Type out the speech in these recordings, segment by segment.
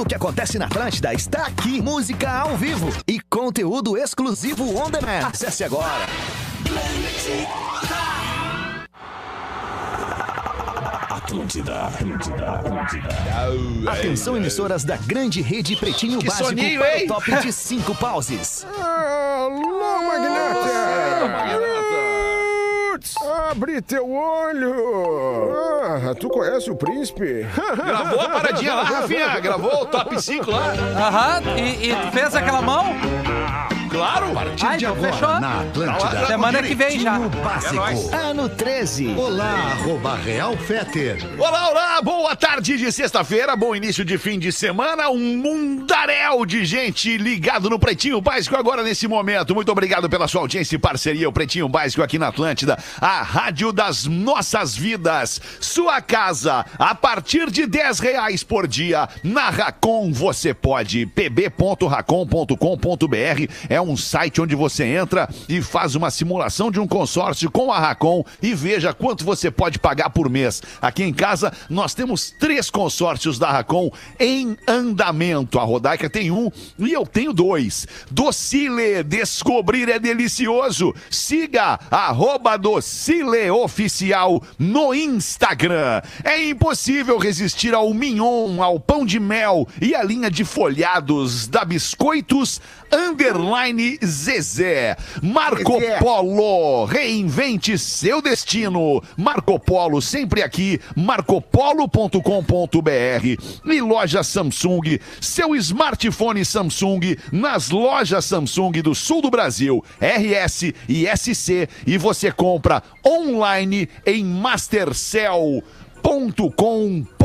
Tudo o que acontece na Atlântida está aqui. Música ao vivo e conteúdo exclusivo on demand. Acesse agora. Atlântida, Atlântida, Atlântida. Atenção, emissoras da grande rede Pretinho Que Básico soninho, para hein? o top de cinco pauses. Alô, Abre teu olho! Ah, tu conhece o príncipe? Gravou a paradinha lá, Rafinha? Gravou o top 5 lá? Aham, e, e fez aquela mão? Claro! Ah, então fechou. Na Atlântida. Semana que vem já. Básico. Ano 13. Olá, arroba Real Feter. Olá, olá, boa tarde de sexta-feira, bom início de fim de semana, um mundaréu de gente ligado no Pretinho Básico agora nesse momento. Muito obrigado pela sua audiência e parceria, o Pretinho Básico aqui na Atlântida, a rádio das nossas vidas. Sua casa, a partir de 10 reais por dia, na Racon você pode, pb.racon.com.br é um site onde você entra e faz uma simulação de um consórcio com a Racon e veja quanto você pode pagar por mês. Aqui em casa nós temos três consórcios da Racon em andamento. A Rodaica tem um e eu tenho dois. Docile, descobrir é delicioso. Siga arroba Docile Oficial no Instagram. É impossível resistir ao mignon, ao pão de mel e à linha de folhados da Biscoitos Underline Zezé. Marco Polo, reinvente seu destino. Marco Polo, sempre aqui, marcopolo.com.br e loja Samsung, seu smartphone Samsung nas lojas Samsung do sul do Brasil, RS e SC, e você compra online em Mastercell .com.br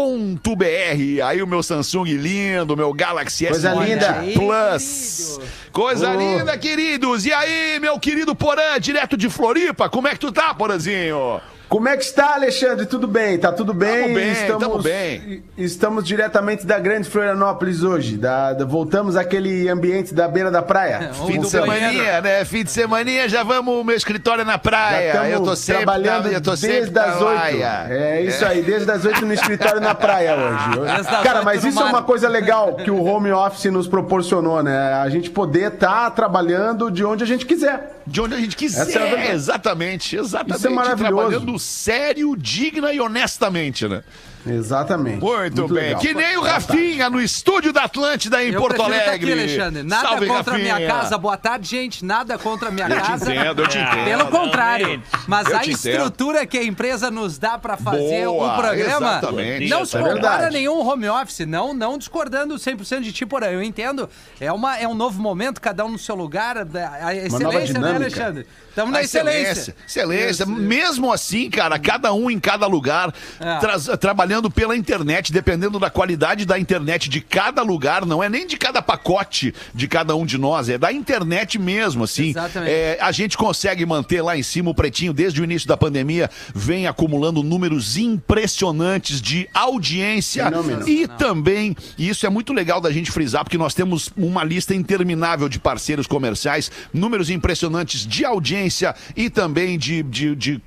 Aí o meu Samsung lindo, meu Galaxy Coisa S20 linda. Plus. Coisa linda, queridos. E aí, meu querido Porã, direto de Floripa, como é que tu tá, Porãzinho? Como é que está, Alexandre? Tudo bem? Tá tudo bem? Tamo bem, estamos, tamo bem. Estamos diretamente da Grande Florianópolis hoje. Da, da- voltamos àquele ambiente da beira da praia. Fim de semaninha, né? Fim de semaninha, já vamos, meu escritório é na praia. Eu tô sempre, trabalhando eu tô desde na as oito. É isso aí, desde as oito no escritório na praia hoje. Desde Cara, mas isso é mar. uma coisa legal que o home office nos proporcionou, né? A gente poder estar trabalhando de onde a gente quiser. De onde a gente quiser. É exatamente, exatamente. Isso é maravilhoso. Trabalhando sério, digna e honestamente, né? Exatamente. Muito, bem. legal. Que nem o Rafinha no estúdio da Atlântida em Eu Porto Alegre. aqui, Alexandre. Nada Salve, contra a minha casa. Boa tarde, gente. Nada contra a minha Eu te casa. entendo, eu te entendo. Pelo contrário. Mas Eu a te entendo. estrutura que a empresa nos dá pra fazer Boa, o programa exatamente. não se é compara a verdade. nenhum home office. Não, não discordando 100% de ti, porém. Eu entendo. É, uma, é um novo momento, cada um no seu lugar. A nova excelência, né. Alexandre? Estamos A na excelência. Excelência. Isso. Mesmo assim, cara, cada um em cada lugar, É. traz- trabalhando pela internet, dependendo da qualidade da internet de cada lugar, não é nem de cada pacote de cada um de nós, é da internet mesmo, assim. Exatamente. É, a gente consegue manter lá em cima o Pretinho, desde o início da pandemia, vem acumulando números impressionantes de audiência e também, e isso é muito legal da gente frisar, porque nós temos uma lista interminável de parceiros comerciais, números impressionantes de audiência e também de. de, de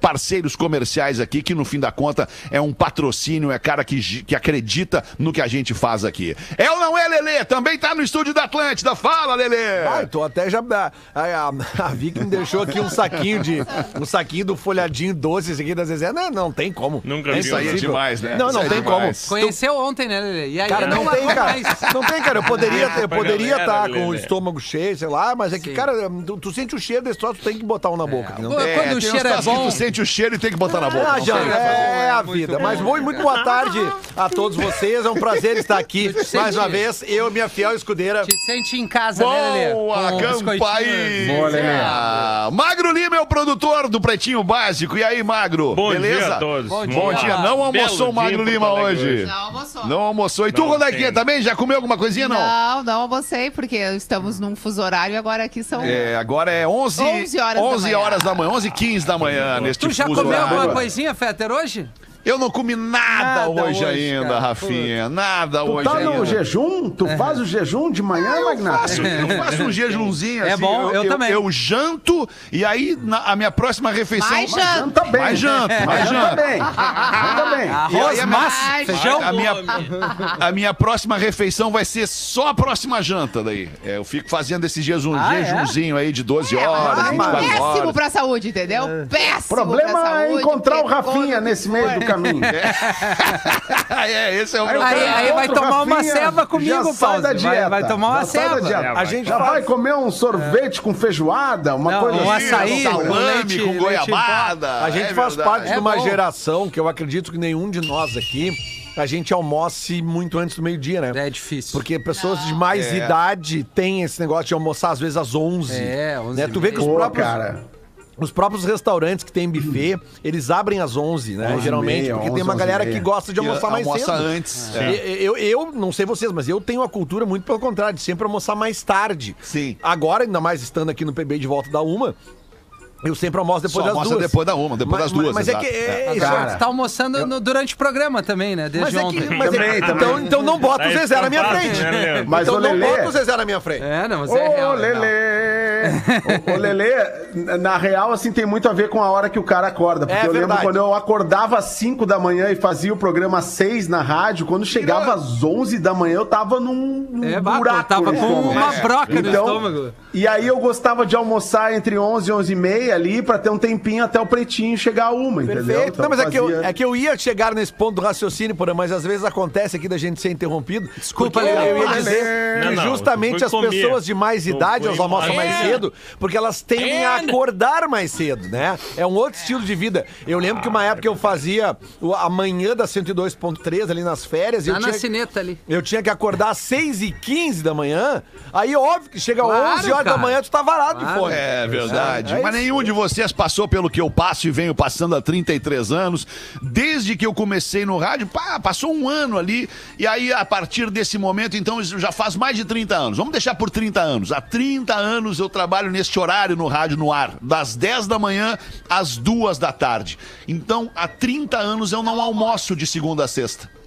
parceiros comerciais aqui, que no fim da conta é um patrocínio, é cara que, que acredita no que a gente faz aqui. É ou não é, Lelê? Também tá no estúdio da Atlântida. Fala, Lelê! Ah, tô até já. A, a, a Vicky me deixou aqui um saquinho de. Um saquinho do folhadinho doce esse aqui da Zezé. Não, não tem como. Nunca É vi. Isso aí é impossível. demais, né? Não, não é tem demais. Conheceu ontem, né, Lelê? E aí Cara, não tem, largou cara. mais. Não tem, cara. Eu poderia, eu pra poderia galera, estar com o estômago cheio, sei lá, mas é que, Sim. cara, tu, tu sente o cheiro desse troço, tu tem que botar um na boca. que não tem. Quando o tem cheiro é que bom. Tu sente o cheiro e tem que botar na boca. Ah, já, que fazer. é a vida. bom. Mas muito, muito boa tarde a todos vocês. É um prazer estar aqui mais uma vez. Eu, minha fiel escudeira. Te sente em casa, né, Lelê? Boa. Boa, Lelê. Ah, Magro Lima é o produtor do Pretinho Básico. E aí, Magro? Bom beleza? dia a todos. Bom dia. Bom dia. Não almoçou o Magro Lima hoje? Não almoçou. Não almoçou. E tu, Rodaquinha, tem. também? Já comeu alguma coisinha, não? Não, não almocei, porque estamos num fuso horário e agora aqui são. É, agora é 11, 11 horas da 11 manhã. horas da manhã, 11 h 15 da manhã, neste Tu já comeu alguma coisinha, Fetter, hoje? Eu não comi nada, Nada hoje, hoje, ainda, cara. Rafinha. Nada Tu hoje tá ainda. no jejum? Tu faz o jejum de manhã, Magnata? faço, eu faço um jejumzinho É assim. bom, eu também. Eu janto e aí na- a minha próxima refeição. Mais janta. Janta bem. Mais janto, mais Janta janto. bem. Janta bem. Aí Arroz, a minha- massa, feijão. A minha, a minha próxima refeição vai ser só a próxima janta daí. É, eu fico fazendo esse jejum, Ah, é? jejumzinho aí de 12 É, horas, mas 24 péssimo horas. pra saúde, entendeu? Péssimo O problema pra é saúde. encontrar o Rafinha nesse meio do caminho. é, esse é o Aí meu Aí- aí vai tomar uma Rafinha, ceva comigo, da Vai- vai tomar uma Já sai da ceva. dieta. A gente já faz- vai comer um sorvete com feijoada, uma Não, coisa um assim. açaí, salame com leite- com leite goiabada. A gente é faz verdade. parte É de uma bom. geração que eu acredito que nenhum de nós aqui, a gente almoce muito antes do meio-dia, né? É difícil. Porque pessoas de mais É. idade têm esse negócio de almoçar às vezes às 11. É, 11 né? Tu vê que os Pô, próprios, cara. Os próprios restaurantes que tem buffet, eles abrem às 11, né? 11 e Geralmente, meia, porque tem 11, uma galera 11 que gosta de E almoçar mais almoça cedo. antes. E- É. Eu, eu não sei vocês, mas eu tenho a cultura muito pelo contrário, de sempre almoçar mais tarde. Sim. Agora, ainda mais estando aqui no PB de volta da uma, eu sempre almoço depois Só das almoça duas. depois da uma, depois Mas- das duas, Mas é exato. que é, É. isso Cara, Você tá almoçando no- durante o programa também, né? mas Desde é que, ontem. mas é- Também, então, também. então não bota o Tá Zezé na minha frente. né, Leandro? Mas então o não bota o Zezé na minha frente. É, não, mas Ô, é real. é real. Lelê! Ô, ô, Lelê, na real, assim, tem muito a ver com a hora que o cara acorda. Porque É eu lembro quando eu acordava às 5 da manhã e fazia o programa às 6 na rádio, quando chegava às 11 da manhã, eu tava num, num É, buraco. tava no com uma broca no Então, estômago. E aí eu gostava de almoçar entre 11 e 11 e meia ali, pra ter um tempinho até o pretinho chegar a uma, entendeu? Perfeito. Então não, mas é que, eu, fazia- é que eu ia chegar nesse ponto do raciocínio, porém, mas às vezes acontece aqui da gente ser interrompido. Desculpa, porque eu, ia dizer Não, que justamente as comer. pessoas de mais idade, elas almoçam mais comer. cedo, porque elas tendem a acordar mais cedo, né? É um outro estilo de vida. Eu lembro que uma época eu fazia a manhã da 102.3 ali nas férias. e Tá eu na tinha, cineta ali. eu tinha que acordar às 6h15 da manhã. Aí, óbvio que chega Claro, 11 horas da cara. manhã, tu tá varado de fome. É verdade. É, é Mas isso. nenhum de vocês passou pelo que eu passo e venho passando há 33 anos. Desde que eu comecei no rádio, pá, passou um ano ali. E aí, a partir desse momento, então, já faz mais de 30 anos. Vamos deixar por 30 anos. Há 30 anos eu trabalho neste horário no rádio no ar, das 10 da manhã às 2 da tarde. Então, há 30 anos eu não almoço de segunda a sexta.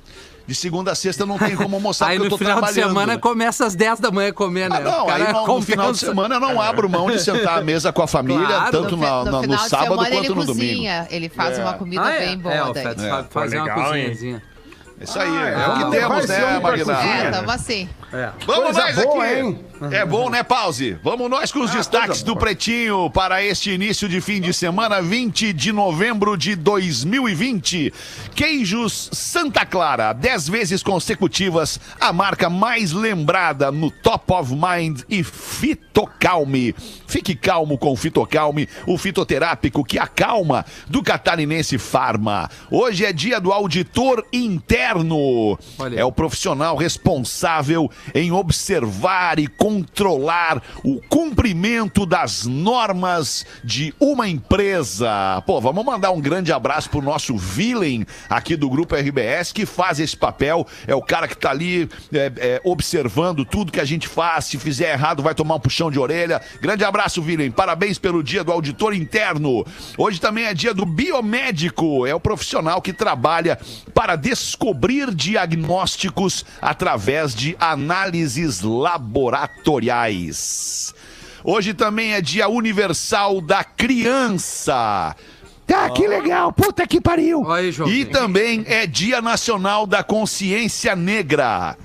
De segunda a sexta não tenho como almoçar Aí porque eu no tô final de trabalhando. semana né? começa às 10 da manhã comer, né? Ah, não, aí no, no final de semana eu não abro mão de sentar à mesa com a família, Claro, tanto No, na- no, de sábado quanto ele no domingo. cozinha, ele faz uma comida Ah, é? bem É, boa o daí. Fed sabe fazer uma legal, hein? cozinhazinha. Isso aí, Ah, é, é. o que Ah, temos, né, cozinha. É, tamo assim. Vamos Coisa mais boa, aqui. hein? É bom, né, Pause? Vamos nós com os destaques coisa do. Pretinho para este início de fim de semana, 20 de novembro de 2020. Queijos Santa Clara, 10 vezes consecutivas, a marca mais lembrada no Top of Mind e Fitocalme. Fique calmo com o Fitocalme, o fitoterápico que acalma do catarinense Farma. Hoje é dia do auditor interno. Olha. É o profissional responsável em observar e controlar o cumprimento das normas de uma empresa. Pô, vamos mandar um grande abraço pro nosso Villain aqui do Grupo RBS, que faz esse papel. É o cara que tá ali é, é, observando tudo que a gente faz. Se fizer errado, vai tomar um puxão de orelha. Grande abraço, Villain. Parabéns pelo dia do auditor interno. Hoje também é dia do biomédico. É o profissional que trabalha para descobrir diagnósticos através de análises laboratoriais. Hoje também é dia universal da criança. Ah, que legal, puta que pariu. Aí. E também é dia nacional da consciência negra.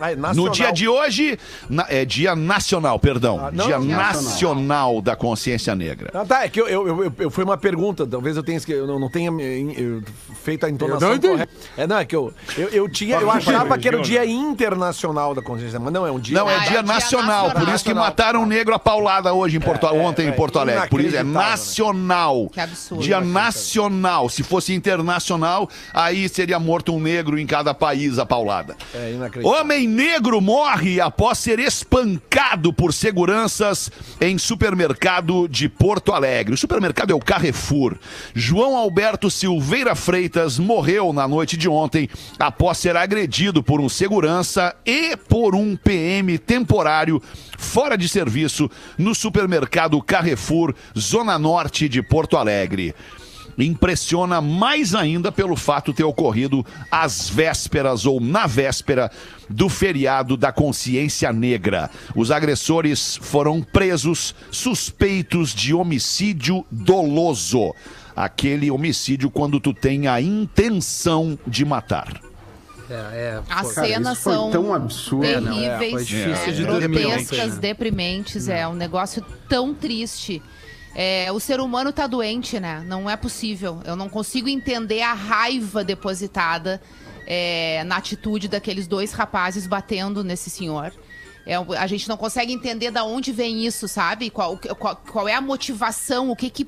Vai, No nacional. dia de hoje, na- é dia nacional, perdão. Ah, não, dia não, nacional da consciência negra. Ah, tá, é que eu, eu, eu, eu- foi uma pergunta, talvez eu tenha eu não, não tenha eu, feito a entonação não entendi. correta. É, não, é que eu, eu, eu tinha, eu achava que era o dia internacional da consciência, mas não, é um dia... Não, é Ah, é dia dia nacional, nacional. por isso que mataram um negro a paulada hoje em Porto, ontem em é, Porto Alegre. Por isso é né? nacional. Que absurdo. Dia nacional. Se fosse internacional, aí seria morto um negro em cada país a paulada. É inacreditável. Homem negro morre após ser espancado por seguranças em supermercado de Porto Alegre. O supermercado é o Carrefour. João Alberto Silveira Freitas morreu na noite de ontem após ser agredido por um segurança e por um PM temporário fora de serviço no supermercado Carrefour, Zona Norte de Porto Alegre. Impressiona mais ainda pelo fato ter ocorrido às vésperas ou na véspera do feriado da consciência negra. Os agressores foram presos suspeitos de homicídio doloso. Aquele homicídio quando tu tem a intenção de matar. É, é, As cenas são tão absurdo. É, não, é, terríveis, é, de grotescas, ontem. deprimentes. É um negócio tão triste. É, o ser humano tá doente, né? Não é possível. Eu não consigo entender a raiva depositada é, na atitude daqueles dois rapazes batendo nesse senhor. É, a gente não consegue entender da onde vem isso, sabe? Qual, qual, qual é a motivação, o que, que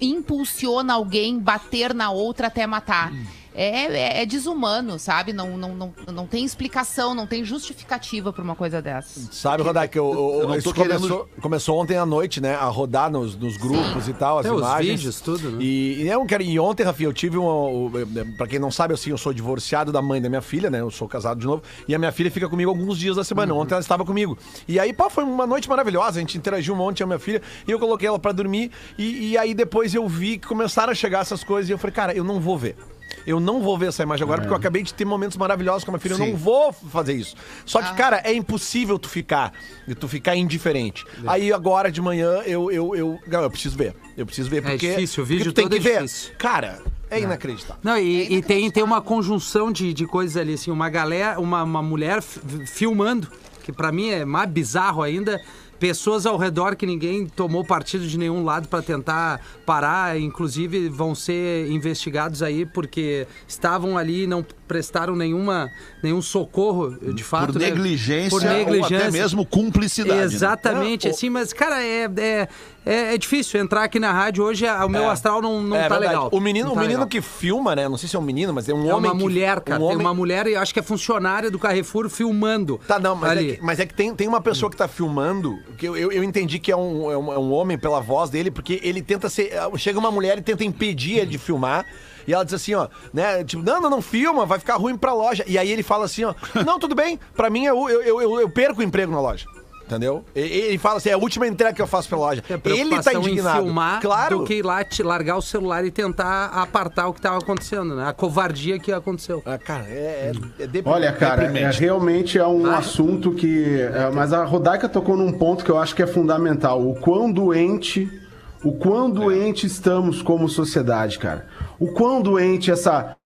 impulsiona alguém bater na outra até matar. É, é- é desumano, sabe? Não, não, não, não tem explicação, não tem justificativa pra uma coisa dessa. Sabe, Rodar, que eu, eu- Eu não isso tô querendo- começou, começou ontem à noite, né? A rodar nos, nos grupos e tal, as Tem os imagens. vídeos, tudo, né? E, e, eu quero, e ontem, Rafi, eu tive uma. o- Pra quem não sabe, assim, eu sou divorciado da mãe da minha filha, né? Eu sou casado de novo. E a minha filha fica comigo alguns dias da semana. Uhum. Ontem ela estava comigo. E aí, pô, foi uma noite maravilhosa. A gente interagiu um monte com a minha filha. E eu coloquei ela pra dormir. E, e aí depois eu vi que começaram a chegar essas coisas. E eu falei, cara, eu não vou ver. Eu não vou ver essa imagem agora, porque eu acabei de ter momentos maravilhosos com a minha filha. Eu Sim. não vou fazer isso. Só que, cara, é impossível tu ficar, tu ficar indiferente. Aí agora de manhã eu, eu, eu, não, eu preciso ver. Eu preciso ver porque. difícil, o vídeo tem todo que é ver. difícil. Cara, é inacreditável. Não, e, e tem, tem uma conjunção de, de coisas ali, assim, uma galera, uma, uma mulher fi- filmando, que pra mim é mais bizarro ainda. Pessoas ao redor que ninguém tomou partido de nenhum lado pra tentar parar, inclusive vão ser investigados aí porque estavam ali e não prestaram nenhuma, nenhum socorro, de fato. Por né? negligência, Por ou até negligência. mesmo cumplicidade. né? Exatamente, É, o- assim, mas, cara, é, é, é, é difícil entrar aqui na rádio hoje, o meu É. astral não, não É tá verdade. legal. O menino, Não o tá menino legal. que filma, né? Não sei se é um menino, mas é um É homem. uma que- mulher, cara. um Tem homem- uma mulher, e acho que é funcionária do Carrefour filmando. Tá, não, mas ali. é que, mas é que tem, tem uma pessoa que tá filmando, que eu, eu, eu entendi que é um, é, um, é um homem pela voz dele, porque ele tenta ser. Chega uma mulher e tenta impedir ele de filmar. E ela diz assim, ó, né? Tipo, não, não, não filma, vai ficar ruim pra loja. E aí ele fala assim, ó, não, tudo bem, pra mim eu, eu, eu, eu perco o emprego na loja. Entendeu? E- Ele fala assim, é a última entrega que eu faço pra loja. É Ele tá indignado. em filmar claro. do que ir lá te largar o celular e tentar apartar o que tava acontecendo, né? A covardia que aconteceu. Ah, cara, é, é, é Olha, cara, é, realmente é um Ah. assunto que. é, mas a Rodaica tocou num ponto que eu acho que é fundamental. O quão doente. O quão doente estamos como sociedade, cara. O quão doente essa.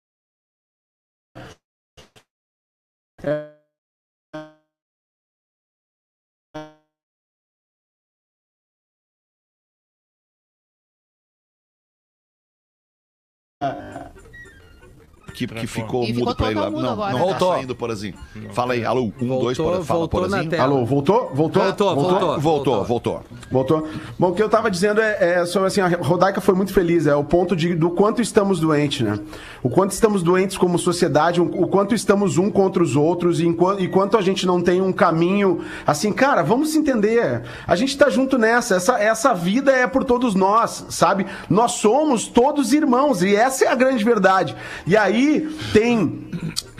Que, que ficou E mudo pra ele lá. Não, agora, não né? tá Voltou. saindo, Porazinho. Fala aí, alô, um, dois, Voltou, Pora- fala, voltou na Porazinho. tela. Alô, voltou? Voltou? Voltou, voltou. Voltou, voltou. Voltou? Bom, o que eu tava dizendo é, é sobre assim, a Rodaica foi muito feliz, é o ponto de, do quanto estamos doentes, né? O quanto estamos doentes como sociedade, o, o quanto estamos um contra os outros e enquanto, e quanto a gente não tem um caminho, assim, cara, vamos se entender. A gente tá junto nessa, essa, essa vida é por todos nós, sabe? Nós somos todos irmãos e essa é a grande verdade. E aí tem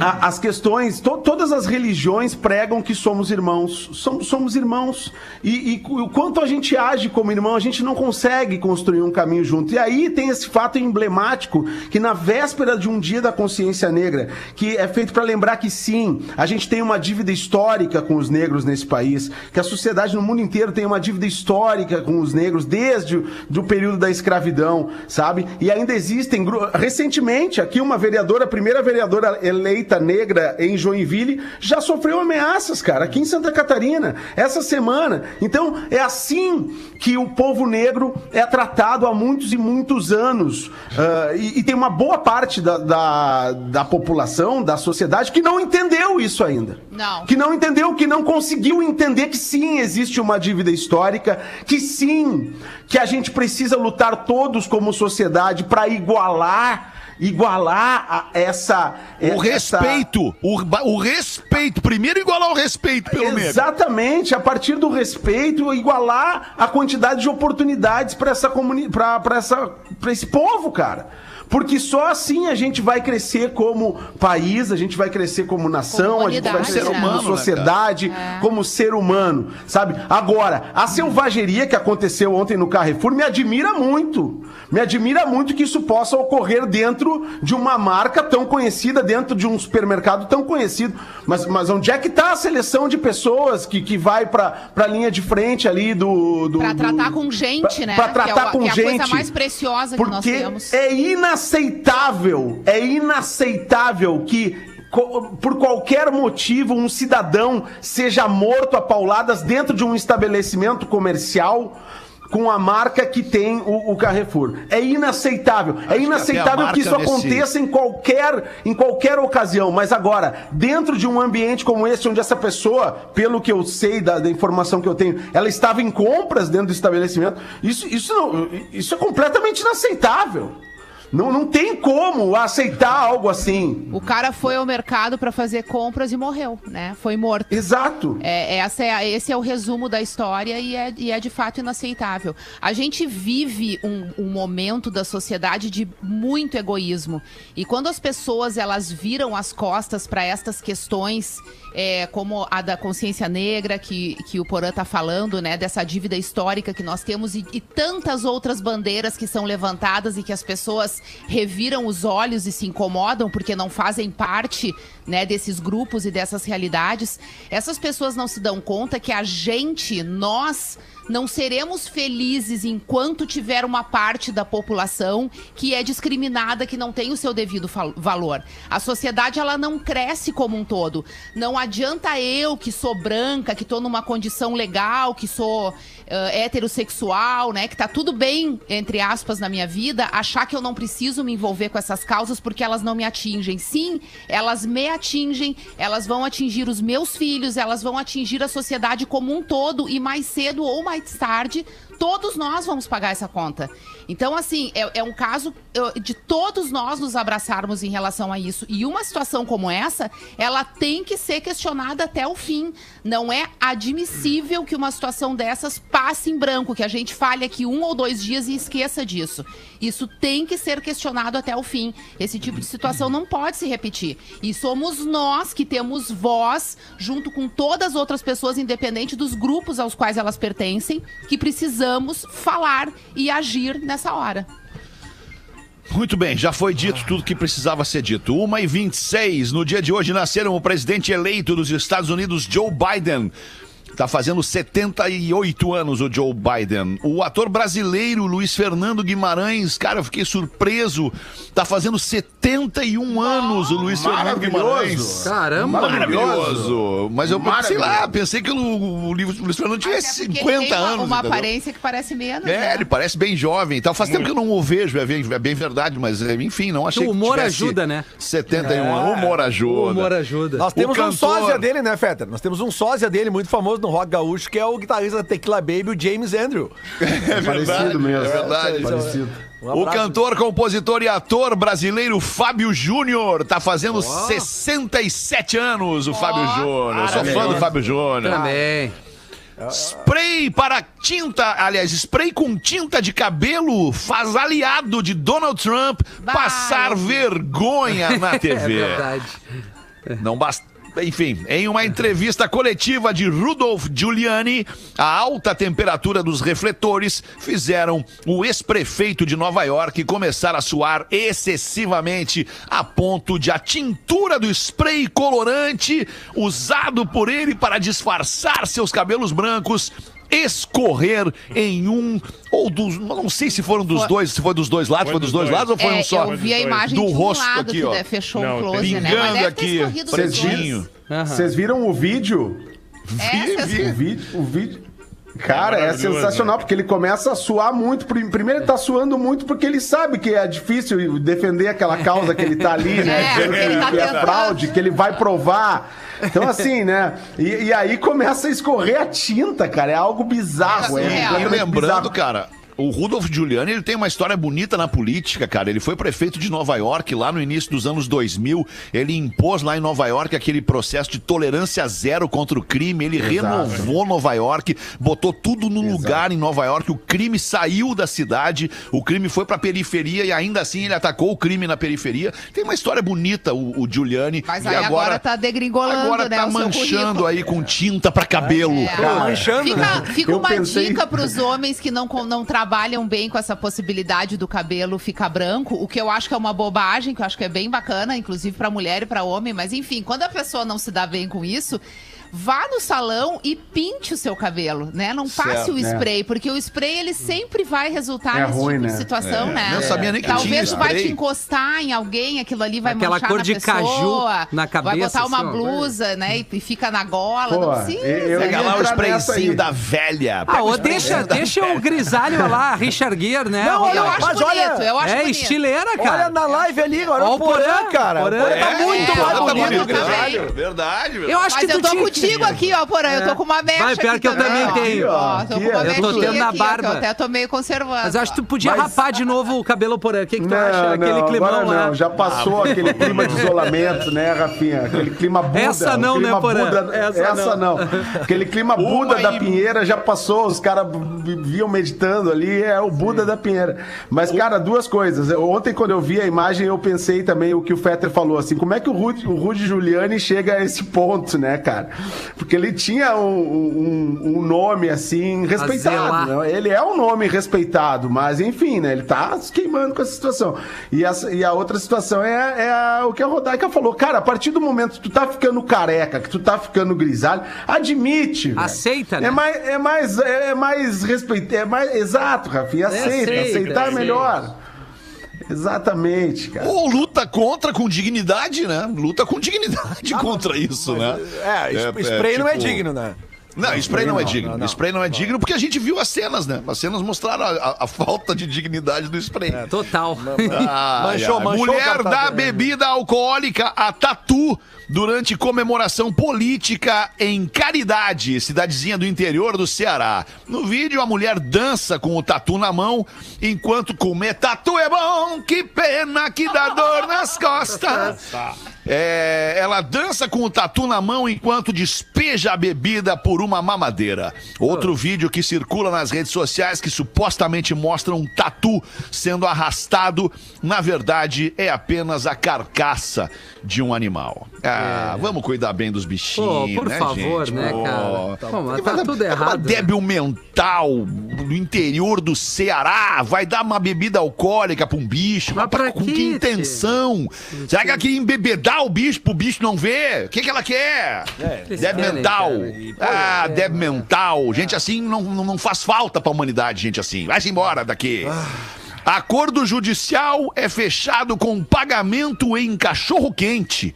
a- as questões, to- todas as religiões pregam que somos irmãos. Somos, somos irmãos. E, e o quanto a gente age como irmão, a gente não consegue construir um caminho junto. E aí tem esse fato emblemático que na véspera de um dia da consciência negra, que é feito para lembrar que sim, a gente tem uma dívida histórica com os negros nesse país, que a sociedade no mundo inteiro tem uma dívida histórica com os negros desde o do período da escravidão, sabe? E ainda existem recentemente aqui uma vereadora, a primeira vereadora eleita negra em Joinville, já sofreu ameaças, cara, aqui em Santa Catarina, essa semana. Então, é assim que o povo negro é tratado há muitos e muitos anos. Ah, e, e tem uma boa parte da, da, da população, da sociedade, que não entendeu isso ainda. Não. Que não entendeu, que não conseguiu entender que sim, existe uma dívida histórica, que sim, que a gente precisa lutar todos como sociedade para igualar igualar a essa O essa- respeito, o, o respeito. Primeiro igualar o respeito pelo negro. Exatamente, a partir do respeito, igualar a quantidade de oportunidades para essa comuni para essa para esse povo, cara. Porque só assim a gente vai crescer como país, a gente vai crescer como nação, Como a gente vai crescer né? como Humano, né, sociedade, como ser humano, sabe? Agora, a selvageria que aconteceu ontem no Carrefour me admira muito. Me admira muito que isso possa ocorrer dentro de uma marca tão conhecida, dentro de um supermercado tão conhecido. Mas, mas onde é que tá a seleção de pessoas que, que vai pra, pra linha de frente ali do. do Pra do- tratar com gente, pra- né? Pra é tratar o- com que é a gente. coisa mais preciosa que nós Porque temos. É inaceitável, é inaceitável que por qualquer motivo um cidadão seja morto a pauladas dentro de um estabelecimento comercial com a marca que tem o, o Carrefour. É inaceitável. que é até a inaceitável marca que isso nesse- aconteça em qualquer, em qualquer ocasião. Mas agora, dentro de um ambiente como esse, onde essa pessoa, pelo que eu sei da, da informação que eu tenho, ela estava em compras dentro do estabelecimento, isso, isso, não, isso é completamente inaceitável. Não, não tem como aceitar algo assim. O cara foi ao mercado pra fazer compras e morreu, né? Foi morto. Exato. É, essa é esse é o resumo da história e é, e é de fato inaceitável. A gente vive um, um momento da sociedade de muito egoísmo. E quando as pessoas elas viram as costas para estas questões, é, como a da consciência negra, que, que o Porã está falando, né? Dessa dívida histórica que nós temos e, e tantas outras bandeiras que são levantadas e que as pessoas reviram os olhos e se incomodam porque não fazem parte né, desses grupos e dessas realidades, essas pessoas não se dão conta que a gente, nós, não seremos felizes enquanto tiver uma parte da população que é discriminada, que não tem o seu devido valor. A sociedade ela não cresce como um todo. Não adianta eu que sou branca, que estou numa condição legal, que sou eh, heterossexual, né, que tá tudo bem entre aspas na minha vida, achar que eu não preciso me envolver com essas causas porque elas não me atingem. Sim, elas me atingem, elas vão atingir os meus filhos, elas vão atingir a sociedade como um todo e mais cedo ou mais tarde todos nós vamos pagar essa conta. Então, assim, é, é um caso de todos nós nos abraçarmos em relação a isso. E uma situação como essa, ela tem que ser questionada até o fim. Não é admissível que uma situação dessas passe em branco, que a gente fale aqui um ou dois dias e esqueça disso. Isso tem que ser questionado até o fim. Esse tipo de situação não pode se repetir. E somos nós que temos voz, junto com todas as outras pessoas, independente dos grupos aos quais elas pertencem, que precisamos falar e agir nessa hora. Muito bem, já foi dito tudo que precisava ser dito. 1 e 26 no dia de hoje nasceram o presidente eleito dos Estados Unidos, Joe Biden. Tá fazendo 78 anos o Joe Biden. O ator brasileiro Luiz Fernando Guimarães, cara, eu fiquei surpreso. Tá fazendo 71 anos o Luiz Fernando Guimarães. Caramba, Maravilhoso. Mas eu, sei lá, pensei que o, o Luiz Fernando tivesse Até porque ele 50 tem uma, anos. uma entendeu? aparência que parece menos. É, né? ele parece bem jovem e tal. Faz tempo que eu não o vejo, é bem, é bem verdade, mas é, enfim, não achei O humor que ajuda, né? 71 anos. O humor ajuda. O humor ajuda. Nós temos O um cantor- sósia dele, né, Fetter? Nós temos um sósia dele muito famoso no rock gaúcho, que é o guitarrista da Tequila Baby, o James Andrew. É Parecido mesmo. É verdade. Parecido. Um O cantor, compositor e ator brasileiro Fábio Júnior tá fazendo 67 anos, o Fábio Júnior. Eu sou fã do Fábio Júnior. Também. Spray para tinta, aliás, spray com tinta de cabelo faz aliado de Donald Trump Vai. passar vergonha na É TV. verdade. Não basta. Enfim, em uma entrevista coletiva de Rudolph Giuliani, a alta temperatura dos refletores fizeram o ex-prefeito de Nova York começar a suar excessivamente a ponto de a tintura do spray colorante usado por ele para disfarçar seus cabelos brancos escorrer em um ou dos, não sei se foram dos Foi- dois, se foi dos dois lados, foi dos dois lados ou foi É, um só? eu vi a dois. imagem Do de um rosto lado aqui, que ó. fechou Não, um close, né? Mas aqui, pretinho. dois. Vocês viram o vídeo? É, O vocês- vídeo, o vídeo. Cara, é Maravilhoso, sensacional, né? porque ele começa a suar muito. Prim- Primeiro, ele tá suando muito porque ele sabe que é difícil defender aquela causa que ele tá ali, né? É, Dizendo que, ele tá que é fraude, que ele vai provar. Então, assim, né? E, e aí começa a escorrer a tinta, cara. É algo bizarro. É É, completamente lembrando, bizarro. cara, o Rudolf Giuliani ele tem uma história bonita na política, cara. Ele foi prefeito de Nova York lá no início dos anos 2000. Ele impôs lá em Nova York aquele processo de tolerância zero contra o crime. Ele renovou Nova York, botou tudo no lugar em Nova York. O crime saiu da cidade, o crime foi pra periferia e ainda assim ele atacou o crime na periferia. Tem uma história bonita o, o Giuliani. Mas e aí agora, tá degringolando, agora né? tá manchando aí com tinta pra cabelo. É. Tá manchando, Fica, né? fica uma pensei- dica pros homens que não, não trabalham bem com essa possibilidade do cabelo ficar branco, o que eu acho que é uma bobagem, que eu acho que é bem bacana, inclusive pra mulher e pra homem, mas enfim, quando a pessoa não se dá bem com isso. Vá no salão e pinte o seu cabelo, né? Não passe Certo, o spray, porque o spray ele sempre vai resultar É nesse ruim, tipo de né? situação, né? Não sabia nem que Talvez tinha tu vai spray. te encostar em alguém, aquilo ali vai Aquela manchar cor na de pessoa, caju na vai cabeça, botar uma assim, blusa, né? E e fica na gola, Pô, não precisa. eu- Pega lá o sprayzinho da velha. Ah, Pega o ô, sprayzinho deixa, da deixa o grisalho lá, Richard Gere, né? Não, Ô, Eu olha, acho mas bonito, olha, eu acho é bonito. estileira, cara. Olha na live ali, agora Ó o o Porã, cara. O Porã. Tá É, muito é, mais tá bonito. Verdade, verdade. Eu acho que eu tu tinha... contigo aqui, ó, Porã. Eu tô com uma mecha Vai, pior aqui que eu também ó. tenho. Ó, tô com uma Eu tô tendo na aqui, ó, barba. que eu até tô meio conservando. Mas acho que tu podia Mas- rapar de novo o cabelo por aí. O que, que tu Não, acha? Aquele não, climão agora lá. não, já passou aquele clima de isolamento, né, Rafinha? Aquele clima Buda. Essa não, clima né, Porã? Buda, Essa essa, não. Aquele clima Buda da Pinheira já passou, os caras viviam meditando ali, é o Buda da Pinheira. Mas, cara, duas coisas. Ontem, quando eu vi a imagem, eu pensei também o que o Fetter falou, assim, como é que o Rudy, o Rudy Giuliani chega a esse ponto, né, cara? Porque ele tinha um, um- um nome, assim, respeitado, né? Ele é um nome respeitado, mas enfim, né? Ele tá se queimando com essa situação. E, essa- e a outra situação é, é a- o que a Rodaica falou. Cara, a partir do momento que tu tá ficando careca, que tu tá ficando grisalho, admite. Aceita, né? É mais, é mais, é mais respeito. É mais. Exato, Rafinha. Aceita. aceita, aceitar é melhor. Exatamente, cara. Ou luta contra com dignidade, né? Luta com dignidade contra isso, né? É, É, sp- spray é, não é tipo- digno, né? Não, spray não é não, digno. não, não. Spray não é digno porque a gente viu as cenas, né? As cenas mostraram a, a- a falta de dignidade do spray. Total. Ai, Manchou, manchou Mulher da também. bebida alcoólica a tatu durante comemoração política em Caridade, cidadezinha do interior do Ceará. No vídeo, a mulher dança com o tatu na mão, enquanto comer tatu é bom, que pena que dá dor nas costas. É, ela dança com o tatu na mão enquanto despeja a bebida por uma mamadeira. Outro vídeo que circula nas redes sociais que supostamente mostra um tatu sendo arrastado, na verdade é apenas a carcaça de um animal. Ah, vamos cuidar bem dos bichinhos, É. Pô, por né, favor, gente? né, Pô. cara? Pô, mas Vai tá tudo Uma errado. né? débil mental do interior do Ceará vai dar uma bebida alcoólica pra um bicho. Mas pra com que intenção? Será que ela queria embebedar o bicho pro bicho não ver? O que, que ela quer? Deb querem, mental. cara, e, pô, Ah, é, deb mental. Gente assim não, não não faz falta pra humanidade, gente assim. Vai-se embora daqui. Acordo judicial é fechado com pagamento em cachorro quente.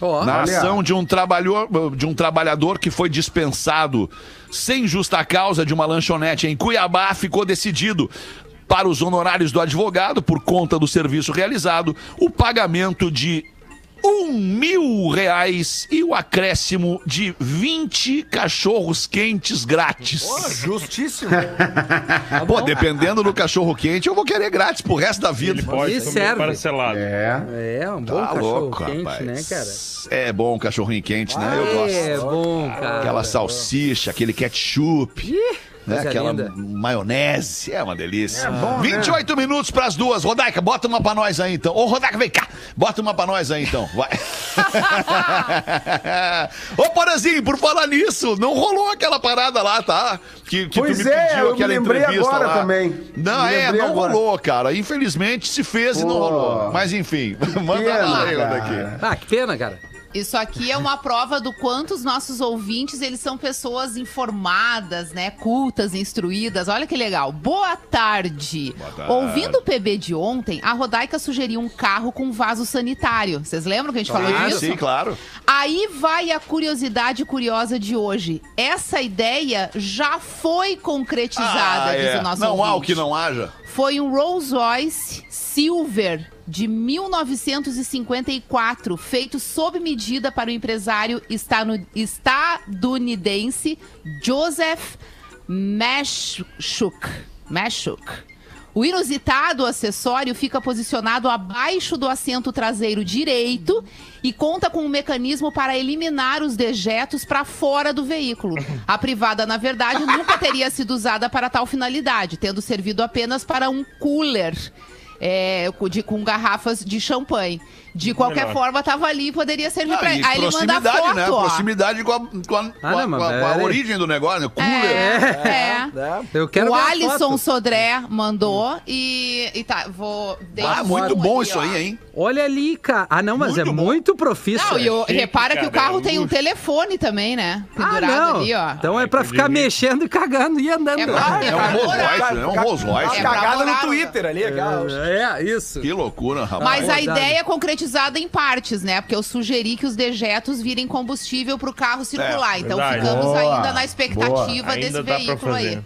Ó, Na Olha. ação de um, trabalhador, de um trabalhador que foi dispensado sem justa causa de uma lanchonete em Cuiabá, ficou decidido para os honorários do advogado, por conta do serviço realizado, o pagamento de um mil reais e o acréscimo de 20 cachorros quentes grátis. Justíssimo. Pô, dependendo do cachorro quente, eu vou querer grátis pro resto da vida. Pode E serve. parcelado. É. É, um bom Tá cachorro louco, quente, rapaz. né, cara? É bom um cachorrinho quente, né? Eu gosto. É bom, cara. Aquela salsicha, aquele ketchup. Né? Aquela linda. maionese. É uma delícia. É bom, 28 minutos pras duas. Rodaica, bota uma pra nós aí então. Ô, Rodaica, vem cá. Bota uma pra nós aí então. Vai. Ô, Porazinho, por falar nisso, não rolou aquela parada lá, tá? Que, que Pois tu me é, pediu eu me aquela lembrei entrevista agora lá. também. Não, Me é, não agora. rolou, cara. Infelizmente se fez e não Pô. rolou. Mas enfim, manda Pena, lá cara. Rodaica. Ah, que pena, cara. Isso aqui é uma prova do quanto os nossos ouvintes, eles são pessoas informadas, né? Cultas, instruídas. Olha que legal. Boa tarde. tarde. Ouvindo o PB de ontem, a Rodaica sugeriu um carro com vaso sanitário. Vocês lembram que a gente falou Ah, disso? sim, claro. Aí vai a curiosidade curiosa de hoje. Essa ideia já foi concretizada, Ah, diz é. o nosso Não há o ouvinte. que não haja. Foi um Rolls Royce Silver de 1954, feito sob medida para o empresário estadunidense Joseph Meshchuk. Meshuk. O inusitado acessório fica posicionado abaixo do assento traseiro direito e conta com um mecanismo para eliminar os dejetos para fora do veículo. A privada, na verdade, nunca teria sido usada para tal finalidade, tendo servido apenas para um cooler. É, de, com garrafas de champanhe. De qualquer Melhor. forma, tava ali e poderia servir Ah, pra e Aí ele manda a proximidade, foto, né? ó. Proximidade com a, com a- com a- não, mas com a- com a peraí. origem do negócio, né? Cooler. É, é. Né? Eu quero o Alisson. Sodré mandou e, e tá, vou... Ah, muito som bom ali, isso ó. aí, hein? Olha ali, cara. Ah, não, mas Muito é bom. muito profissa. Não, e eu- Chique, repara que o cara, carro é tem um telefone também, né? Ah, Pendurado não. ali, ó. Então é pra ficar mexendo e cagando e andando. É pra- É pra um Rolls. Royce, né? É um Rolls Royce. É cagada no Twitter ali, aquela. É, isso. Que loucura, rapaz. Mas a ideia é concretizada em partes, né? Porque eu sugeri que os dejetos virem combustível pro carro circular. É, então verdade. ficamos Boa, ainda na expectativa Ainda desse veículo aí. fazer.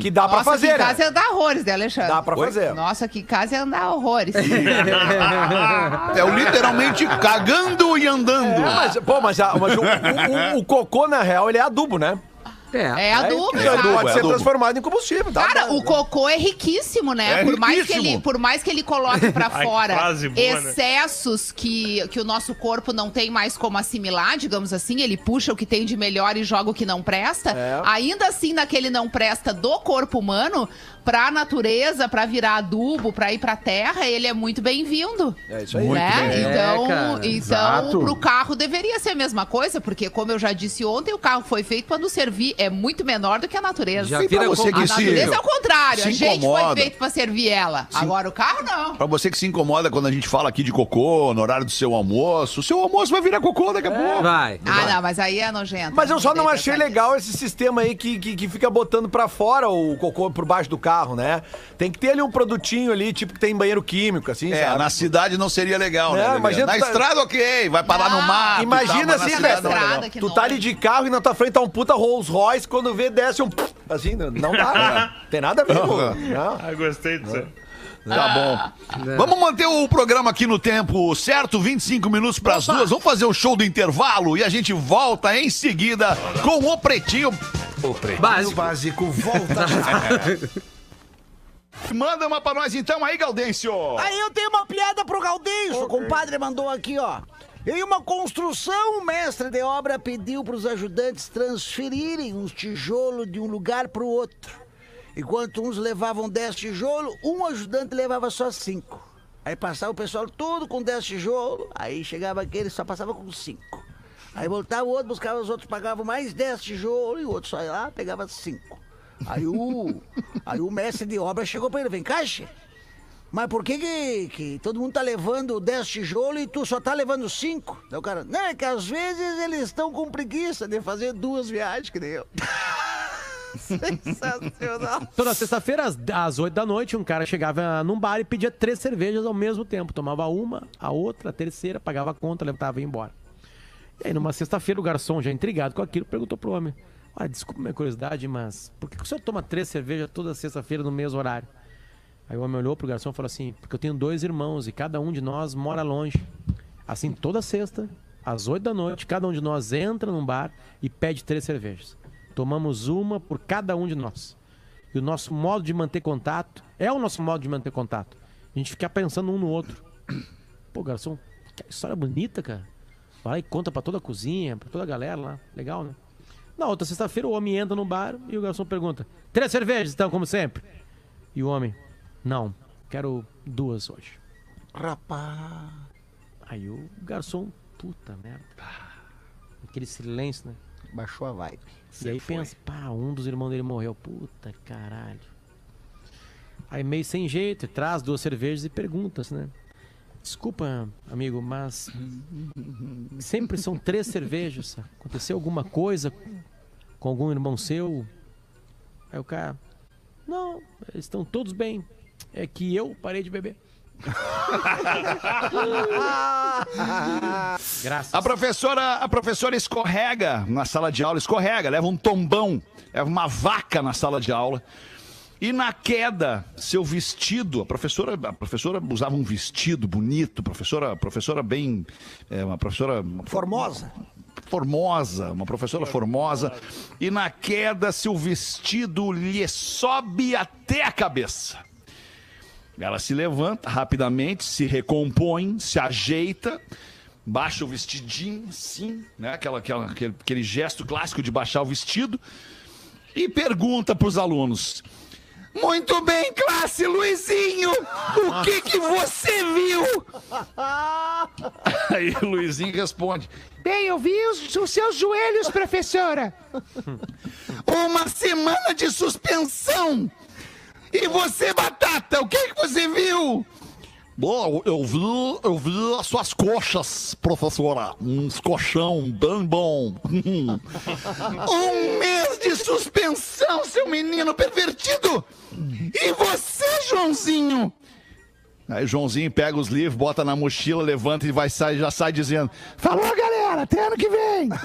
Que dá pra Nossa, fazer, que casa né? ia andar horrores, né, Alexandre? Dá pra fazer. Nossa, que casa ia andar horrores. É o literalmente cagando e andando. É, mas, pô, mas, a- mas o, o- o- o cocô, na real, ele é adubo, né? É. É adubo, Ele É adubo, pode é ser adubo. transformado em combustível. Tá? Cara, o cocô é riquíssimo, né? É por, mais que riquíssimo. ele, por mais que ele coloque pra Ai, fora boa, né? excessos que, que o nosso corpo não tem mais como assimilar, digamos assim, ele puxa o que tem de melhor e joga o que não presta. É. Ainda assim, naquele não presta do corpo humano, pra natureza, pra virar adubo, pra ir pra terra, ele é muito bem-vindo. É isso aí. né? bem-vindo. Então, É, cara, então exato. pro carro deveria ser a mesma coisa, porque como eu já disse ontem, o carro foi feito pra nos servir, é muito menor do que a natureza. Já pra vira você com- que A se- natureza é o contrário. se a gente foi incomoda. feito pra servir ela. Agora o carro não. Pra você que se incomoda quando a gente fala aqui de cocô, no horário do seu almoço, o seu almoço vai virar cocô daqui a pouco. Vai. Ah, não, mas aí é nojento. Mas eu só não achei legal esse sistema aí que, que, que fica botando pra fora o cocô por baixo do carro, né? Tem que ter ali um produtinho ali, tipo que tem banheiro químico, assim, É, sabe? na cidade não seria legal, né? É, Lelê? imagina Na tu tá- estrada, ok, vai parar no Não, mar. Imagina assim, velho. velho. estrada, que Tu tá nojo. ali de carro e na tua frente tá um puta Rolls Royce, quando vê, desce um... Assim, não não dá, né? Tem nada a ver, pô. Não. Ah, gostei disso. aí. Tá bom. Vamos manter o programa aqui no tempo certo, 25 minutos para as duas. Vamos fazer o show do intervalo e a gente volta em seguida com o Pretinho. O Pretinho. Básico. Básico volta. Manda uma pra nós então aí, Gaudêncio. Aí eu tenho uma piada pro Galdêncio. O compadre mandou aqui, ó. Em uma construção, o mestre de obra pediu para os ajudantes transferirem uns tijolos de um lugar para o outro. Enquanto uns levavam 10 tijolos, um ajudante levava só 5. Aí passava o pessoal todo com 10 tijolos, aí chegava aquele só passava com 5. Aí voltava o outro, buscava os outros, pagavam mais 10 tijolos, e o outro só ia lá, pegava 5. Aí o, aí o mestre de obra chegou para ele, vem cá. Mas por que, que que todo mundo tá levando 10 tijolos e tu só tá levando 5? Daí o cara, não, é que às vezes eles estão com preguiça de fazer duas viagens, que nem eu. Sensacional. Toda sexta-feira, às, às 8 da noite, um cara chegava num bar e pedia três cervejas ao mesmo tempo. Tomava uma, a outra, a terceira, pagava a conta, levava e ia embora. E aí, numa sexta-feira, o garçom, já intrigado com aquilo, perguntou pro homem: ah, desculpa minha curiosidade, mas por que o senhor toma três cervejas toda sexta-feira no mesmo horário? Aí o homem olhou pro garçom e falou assim: porque eu tenho dois irmãos e cada um de nós mora longe. Assim, toda sexta, às 8 da noite, cada um de nós entra num bar e pede três cervejas. Tomamos uma por cada um de nós. E o nosso modo de manter contato é o nosso modo de manter contato. A gente fica pensando um no outro. Pô, garçom, que história bonita, cara. Vai lá e conta pra toda a cozinha, pra toda a galera lá. Legal, né? Na outra sexta-feira, o homem entra no bar e o garçom pergunta: Três cervejas, então, como sempre? E o homem: Não, quero duas hoje. Rapaz. Aí o garçom, puta merda. Aquele silêncio, né? Baixou a vibe. E aí pensa, pá, um dos irmãos dele morreu. Puta caralho. Aí meio sem jeito, traz duas cervejas e perguntas, né? Desculpa, amigo, mas sempre são três cervejas. Aconteceu alguma coisa com algum irmão seu? Aí o cara, não, eles estão todos bem. É que eu parei de beber. Graças. A professora, a professora escorrega na sala de aula, escorrega, leva um tombão, leva uma vaca na sala de aula. E na queda, seu vestido, a professora, a professora usava um vestido bonito, professora, professora bem, é, uma professora Formosa. formosa, uma professora formosa, e na queda seu vestido lhe sobe até a cabeça. Ela se levanta rapidamente, se recompõe, se ajeita, baixa o vestidinho, assim, né? Aquela, aquela- aquele, aquele gesto clássico de baixar o vestido, e pergunta para os alunos: Muito bem, classe, Luizinho, o que que você viu? Aí o Luizinho responde: Bem, eu vi os, os seus joelhos, professora. Uma semana de suspensão. E você, Batata, o que, que você viu? Bom, eu vi, eu vi as suas coxas, professora. Uns colchão bem bom. um mês de suspensão, seu menino pervertido! E você, Joãozinho? Aí Joãozinho pega os livros, bota na mochila, levanta e vai sair, já sai dizendo: Falou, galera, até ano que vem!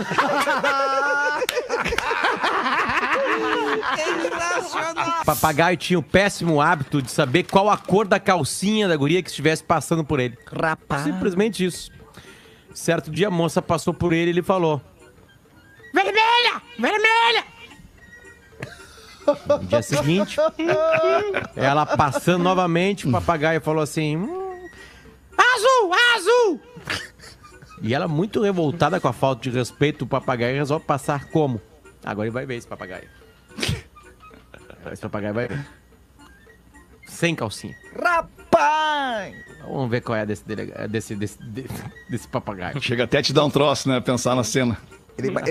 O papagaio tinha o péssimo hábito de saber qual a cor da calcinha da guria que estivesse passando por ele. Rapaz. Simplesmente isso. Certo dia a moça passou por ele e ele falou: Vermelha! Vermelha! No dia seguinte, ela passando novamente, o papagaio falou assim: "Hum." Azul! Azul! E ela, muito revoltada com a falta de respeito, o papagaio resolve passar como? Agora ele vai ver esse papagaio. Esse papagaio vai. Sem calcinha. Rapaz! Vamos ver qual é a desse, delega- desse, desse, desse, desse papagaio. Chega até a te dar um troço, né? Pensar na cena.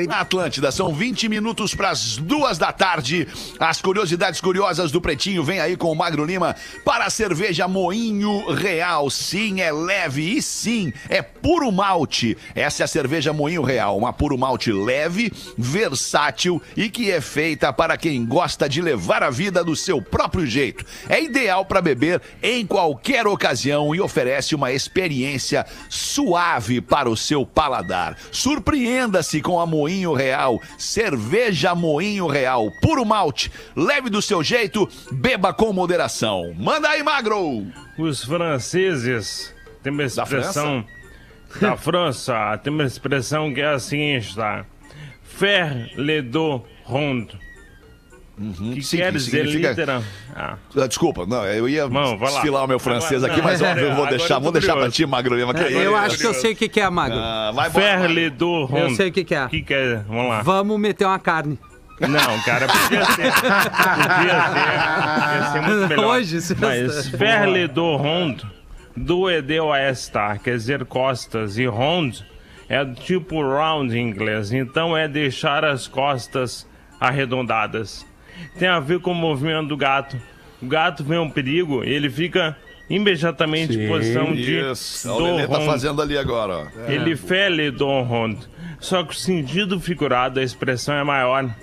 Na Atlântida, são 20 minutos para as duas da tarde. As curiosidades curiosas do Pretinho vem aí com o Magro Lima para a cerveja Moinho Real. Sim, é leve e sim, é puro malte. Essa é a cerveja Moinho Real, uma puro malte leve, versátil e que é feita para quem gosta de levar a vida do seu próprio jeito. É ideal para beber em qualquer ocasião e oferece uma experiência suave para o seu paladar. Surpreenda-se com a Moinho Real, cerveja Moinho Real, puro malte, leve do seu jeito, beba com moderação. Manda aí, magro! Os franceses têm uma expressão da França, tem uma expressão que é a seguinte, tá? Faire le dos ronde. que sim, quer que dizer significa-. Ah, Desculpa, não, eu ia lá. desfilar o meu francês Agora- aqui, mas eu vou agora deixar, vou deixar pra ti, Magro Lima. aí- Eu acho que eu sei o que, que é, Magro. Ah, vai embora, Faire Magro. le dos ronde. Eu sei o que, que é. Que que é? Vamos lá. Vamos meter uma carne. Não, cara, podia ser. Podia ser. Ia ser muito melhor. Hoje. Mas Ferle do Rond, do e de OS, tá? Quer dizer costas. E Rond é do tipo round em inglês. Então é deixar as costas arredondadas. Tem a ver com o movimento do gato. O gato vê um perigo, ele fica imediatamente em posição de Isso, o Lelê tá fazendo ali agora, ó. Ele fele Don Rond. Só que o sentido figurado da expressão é maior.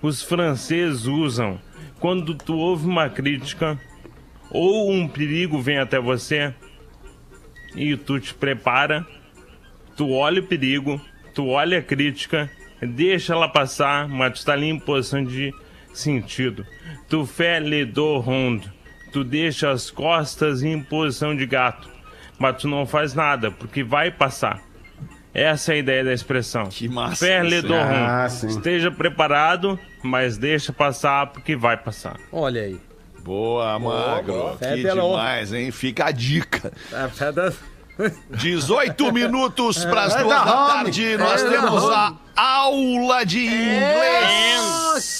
Os franceses usam quando tu ouve uma crítica ou um perigo vem até você e tu te prepara, tu olha o perigo, tu olha a crítica, deixa ela passar, mas tu tá ali em posição de sentido. Tu fele do rondo, tu deixa as costas em posição de gato, mas tu não faz nada, porque vai passar. Essa é a ideia da expressão. Que massa isso, do. Ah. Esteja preparado, mas deixa passar, porque vai passar. Olha aí. Boa, Magro. É Que pela- demais, hein? Fica a dica. A fé da... 18 minutos para as É duas da tarde. Nós É temos a aula de inglês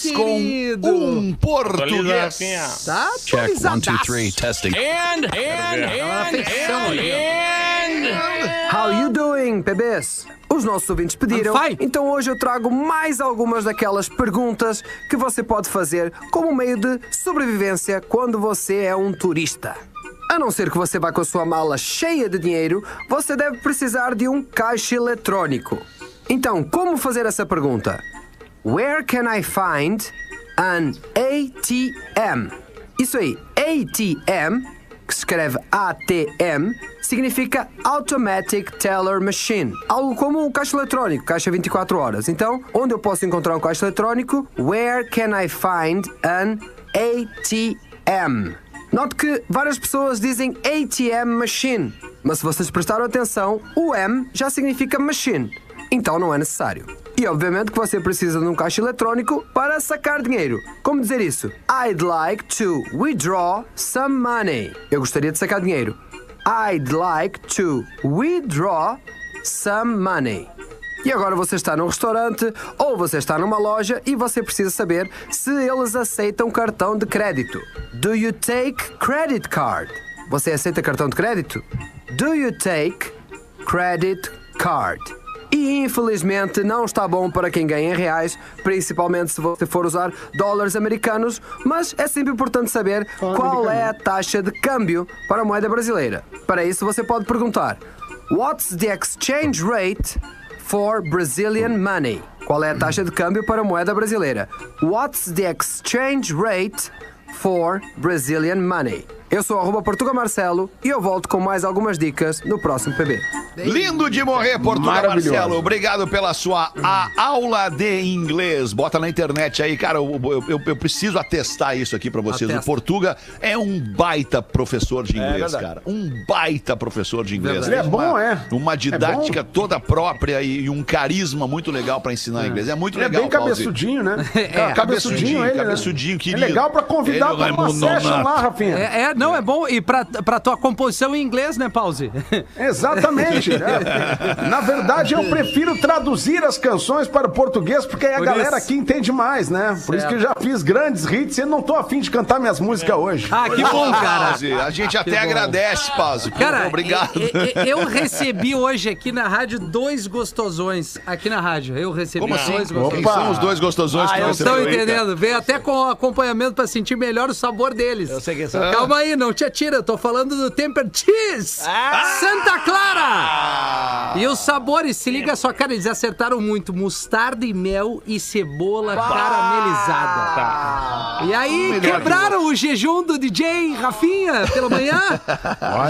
Oh, com querido. um português. Tá Check one, two, three, testing. How you doing, bebês? Os nossos ouvintes pediram, então hoje eu trago mais algumas daquelas perguntas que você pode fazer como meio de sobrevivência quando você é um turista. A não ser que você vá com a sua mala cheia de dinheiro, você deve precisar de um caixa eletrónico. Então, como fazer essa pergunta? Where can I find an ATM? Isso aí, ATM, que se escreve ATM, significa Automatic Teller Machine. Algo como um caixa eletrónico, caixa 24 horas. Então, onde eu posso encontrar um caixa eletrónico? Where can I find an ATM? Note que várias pessoas dizem ATM Machine, mas se vocês prestaram atenção, o M já significa machine. então não é necessário. E obviamente que você precisa de um caixa eletrônico para sacar dinheiro. Como dizer isso? I'd like to withdraw some money. Eu gostaria de sacar dinheiro. I'd like to withdraw some money. E agora você está num restaurante ou você está numa loja e você precisa saber se eles aceitam cartão de crédito. Do you take credit card? Você aceita cartão de crédito? Do you take credit card? E infelizmente não está bom para quem ganha em reais, principalmente se você for usar dólares americanos, mas é sempre importante saber qual é a taxa de câmbio para a moeda brasileira. Para isso você pode perguntar: What's the exchange rate for Brazilian money? Qual é a taxa de câmbio para a moeda brasileira? What's the exchange rate for Brazilian money? Eu sou arroba Portuga Marcelo e eu volto com mais algumas dicas no próximo PB. Lindo de morrer, Portugal. Marcelo. Obrigado pela sua a- aula de inglês. Bota na internet aí, cara. Eu, eu- eu- eu preciso atestar isso aqui pra vocês. Atesta. O Portuga é um baita professor de inglês, verdade. cara. Um baita professor de inglês. Ele é bom, uma, é. Uma didática toda própria e, e um carisma muito legal pra ensinar inglês. É muito Ele é legal, bem Pause. cabeçudinho, né? É, cabeçudinho ele, né? cabeçudinho, É querido. legal pra convidar Ele pra é uma session lá, Rafinha. É, é, não, é bom. E pra, pra tua composição em inglês, né, Pause? Exatamente. né? Na verdade, eu prefiro traduzir as canções para o português, porque aí a Por galera isso. aqui entende mais, né? Por isso que eu já fiz grandes hits e eu não tô afim de cantar minhas músicas hoje. Ah, que bom, cara. Pause. A gente até agradece, Pause. Cara, obrigado. eu recebi hoje aqui na rádio dois gostosões. Aqui na rádio. Eu recebi Como assim? dois Quem gostosões. são os dois gostosões que Não você estão entendendo. Veio até com acompanhamento pra sentir melhor o sabor deles. Eu sei quem são. Calma aí, não te atira. Eu tô falando do Temper Cheese. Santa Clara. E os sabores, se liga só, cara, eles acertaram muito. Mostarda e mel e cebola caramelizada. E aí, Melhor que quebraram o jejum do DJ Rafinha pela manhã.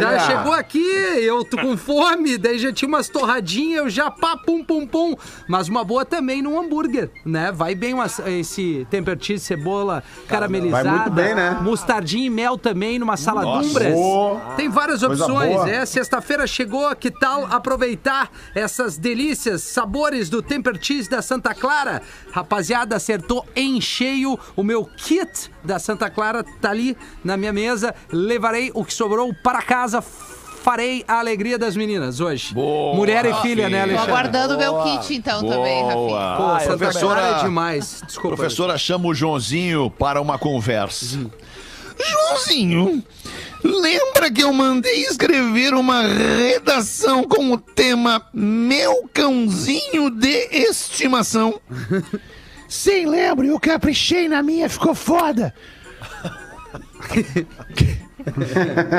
Já chegou aqui, eu tô com fome, daí já tinha umas torradinhas, eu já pá, pum, pum, pum. Mas uma boa também no hambúrguer, né? Vai bem uma- esse temper cheese, cebola caramelizada. Vai muito bem, né? Mostardinha e mel também numa saladumbras. Boa. Tem várias Coisa opções, boa. é. Sexta-feira chegou, que tal aproveitar essas delícias, sabores do temper cheese da Santa Clara? Rapaziada, acertou em cheio o meu kit da Santa Clara, tá ali na minha mesa. Levarei o que sobrou para casa. Farei a alegria das meninas hoje. Boa, Mulher e filha, né, Rafinha. Tô Alexandre? aguardando o meu kit então também, Rafinha. Boa. Pô, Santa professora, Clara é demais. Desculpa. professora chama o Joãozinho para uma conversa. Joãozinho, lembra que eu mandei escrever uma redação com o tema Meu Cãozinho de Estimação? Sei, lembro, eu caprichei na minha, ficou foda.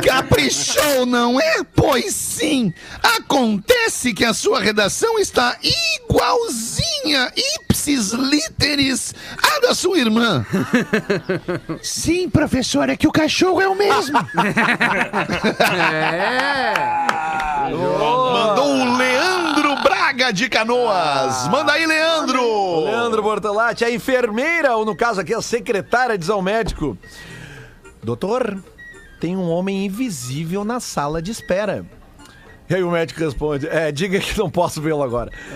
Caprichou, não é? Pois sim. Acontece que a sua redação está igualzinha, ipsis literis, à da sua irmã. Sim, professor, é que o cachorro é o mesmo. É. Mandou o Leandro Braga de Canoas. Manda aí, Leandro. Leandro Bortolatti, a enfermeira, ou no caso aqui, a secretária diz ao médico: Doutor, tem um homem invisível na sala de espera. E aí o médico responde: É, diga que não posso vê-lo agora.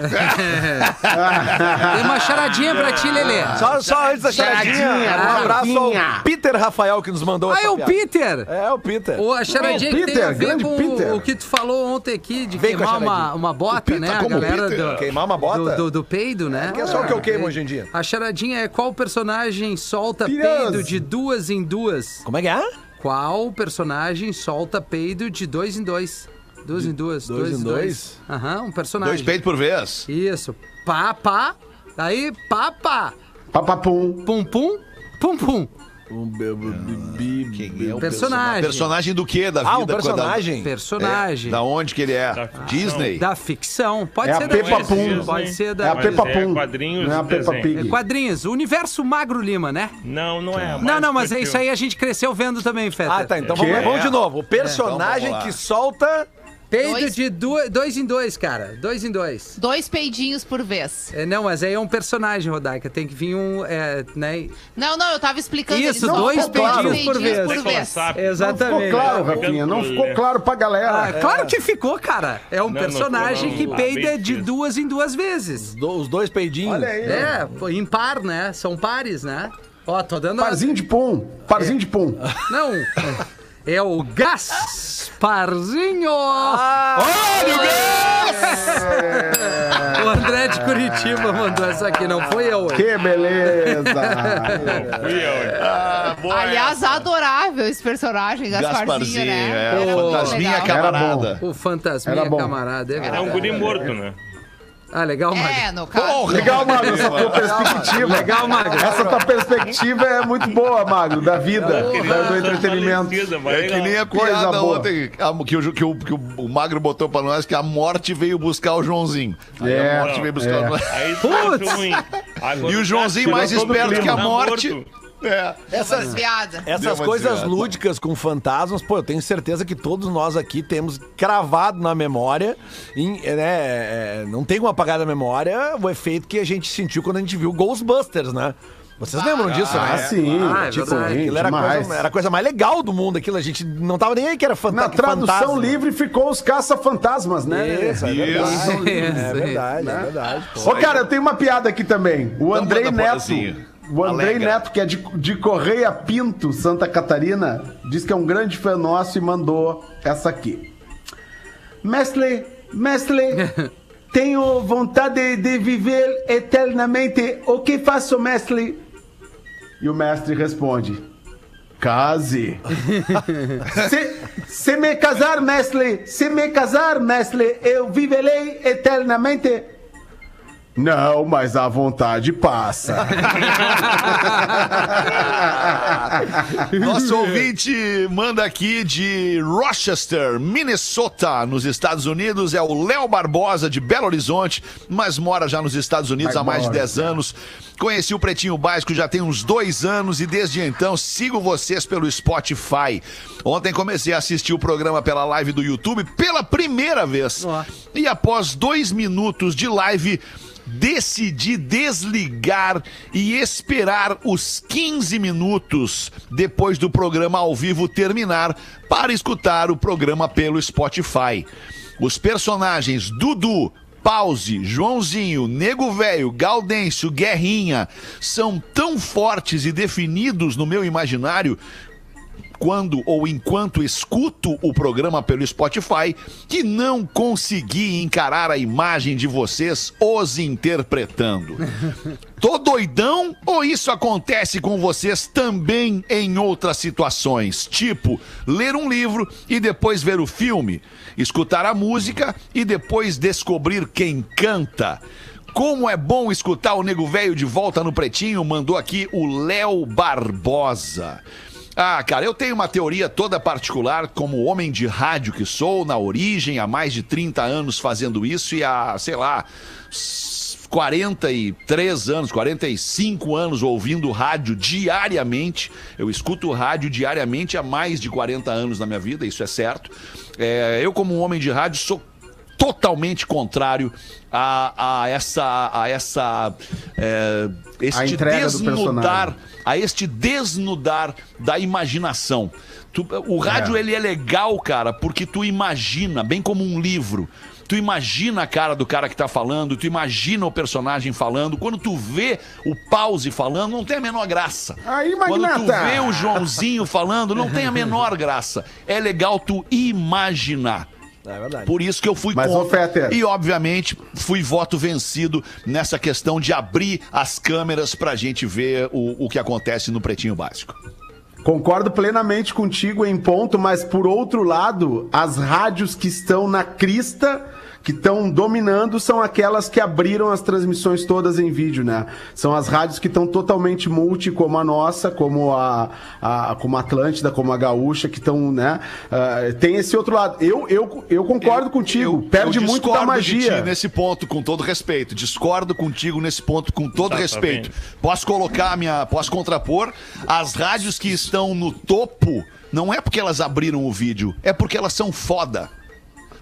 Tem uma charadinha pra ti, Lelê. Só, só antes da charadinha, Charadinha, um abraço ao Peter Rafael que nos mandou Ah, essa é o piada. Peter. É, o Peter. Ou a charadinha que tem Peter, a ver grande com Peter. o que tu falou ontem aqui, de Vem com a queimar uma, charadinha. uma bota, Peter, né? A como galera Peter? do, Queimar uma bota? do, do, do peido, né? Que é só o que eu queimo hoje em dia. A charadinha é qual personagem solta peido de duas em duas? Como é que é? Qual personagem solta peido de dois em dois? Duas em duas. dois em dois? Aham, um personagem. Dois peitos por vez. Isso. Pá, pá. Aí, pá, pá. Papapum. Pum, pum. Pum, pum. Quem é o Personagem. Personagem do quê da vida? Ah, um personagem? Personagem. É, da onde que ele é? Disney. Da ficção. Pode É ser a da Peppa Disney, Pum. Pode ser É da a Peppa é Pum. quadrinhos Não é a Peppa. Pig. Quadrinhos. Universo Magro Lima, né? Não, não é. Não, não, mas é isso aí a gente cresceu vendo também, Feta. Ah, tá. Então vamos, vamos de novo. O Então personagem lá. que solta Peido Dois- de du- dois em dois, cara. Dois em dois. Dois peidinhos por vez. É, não, mas aí é um personagem, Rodaica. Tem que vir um. É, né? Não, não, eu tava explicando. Isso, dois peidinhos por vez. por vez. Exatamente. Ficou claro, Rafinha, não ficou claro pra galera. Ah, claro que ficou, cara. É um Não, não personagem ficou, não. que peida de duas em duas vezes. Do- Os dois peidinhos. Olha aí. É, pô, em par, né? São pares, né? Ó, tô dando. a- Parzinho de pum. Parzinho de pum. Não. É o Gasparzinho! Olha o O André de Curitiba mandou essa aqui, não foi eu. Que beleza. Fui eu. Ah, boa Aliás, adorável esse personagem, Gasparzinho, Gasparzinho, né? é. Muito Fantasminha legal. camarada. O Fantasminha camarada, é É um guri morto, né? Ah, legal, Magro. É, no caso. Porra, Legal, Magro, essa tua perspectiva. Legal, Magro. Essa tua perspectiva é muito boa, Magro, da vida, da- do entretenimento. É que nem a Coisa piada boa. ontem a- que, o, que, o, que o Magro botou pra nós, que a morte veio buscar o Joãozinho. Aí É, a morte veio buscar é. o acha ruim. Agora E o Joãozinho Tirou mais esperto que a Tá morte. É. Essas uma coisas desviada. lúdicas com fantasmas, pô, eu tenho certeza que todos nós aqui temos cravado na memória, em, né, é, não tem como apagar da memória o efeito que a gente sentiu quando a gente viu Ghostbusters, né? Vocês lembram disso, Ah, né? sim. Ah, é tipo. Aquilo era coisa, era a coisa mais legal do mundo, aquilo a gente não tava nem aí que era fanta Na tradução fantasma. livre ficou os caça-fantasmas, né? Isso, é verdade. Isso, É isso. verdade, é verdade. pô. Ô, cara, eu tenho uma piada aqui também. O Andrei manda, Neto. O Andrei Alegra. Neto, que é de, de Correia Pinto, Santa Catarina, diz que é um grande fã nosso e mandou essa aqui. Mestre, mestre, tenho vontade de viver eternamente. O que faço, mestre? E o mestre responde: Case. se, se me casar, mestre, se me casar, mestre, eu viverei eternamente. Não, mas a vontade passa. Nosso ouvinte manda aqui de Rochester, Minnesota, nos Estados Unidos. É o Léo Barbosa, de Belo Horizonte, mas mora já nos Estados Unidos há mais de 10 anos. Conheci o Pretinho Básico já tem uns dois anos e desde então sigo vocês pelo Spotify. Ontem comecei a assistir o programa pela live do YouTube pela primeira vez. Ó. E após dois minutos de live, decidi desligar e esperar os 15 minutos depois do programa ao vivo terminar para escutar o programa pelo Spotify. Os personagens Dudu, Pause, Joãozinho, Nego Velho, Gaudêncio, Guerrinha são tão fortes e definidos no meu imaginário quando ou enquanto escuto o programa pelo Spotify que não consegui encarar a imagem de vocês os interpretando. Tô doidão ou isso acontece com vocês também em outras situações? Tipo, ler um livro e depois ver o filme, escutar a música e depois descobrir quem canta. Como é bom escutar o Nego Velho de volta no Pretinho, mandou aqui o Léo Barbosa. Ah, cara, eu tenho uma teoria toda particular, como homem de rádio que sou, na origem, há mais de 30 anos fazendo isso e há, sei lá, s- 43 anos, 45 anos ouvindo rádio diariamente. Eu escuto rádio diariamente há mais de 40 anos na minha vida, isso é certo. É, eu, como um homem de rádio, sou totalmente contrário a, a essa a essa é, este do desnudar a este desnudar da imaginação. Tu- o rádio ele é legal, cara, porque tu imagina, bem como um livro. Tu imagina a cara do cara que tá falando, tu imagina o personagem falando. Quando tu vê o pause falando, não tem a menor graça. Aí, Quando tu vê o Joãozinho falando, não tem a menor graça. É legal tu imaginar. É verdade. Por isso que eu fui Mas, contra. E, obviamente, fui voto vencido nessa questão de abrir as câmeras pra gente ver o, o que acontece no Pretinho Básico. Concordo plenamente contigo em ponto, mas por outro lado, as rádios que estão na crista, que estão dominando, são aquelas que abriram as transmissões todas em vídeo, né? São as rádios que estão totalmente multi, como a nossa, como a, a como a Atlântida, como a Gaúcha, que estão, né? ah, tem esse outro lado. Eu, eu, eu concordo contigo, perde eu muito da discordo de magia. ti nesse ponto, com todo respeito. Discordo contigo nesse ponto, com todo Exatamente. respeito. Posso colocar a minha. Posso contrapor as rádios que estão no topo. Não é porque elas abriram o vídeo, é porque elas são foda.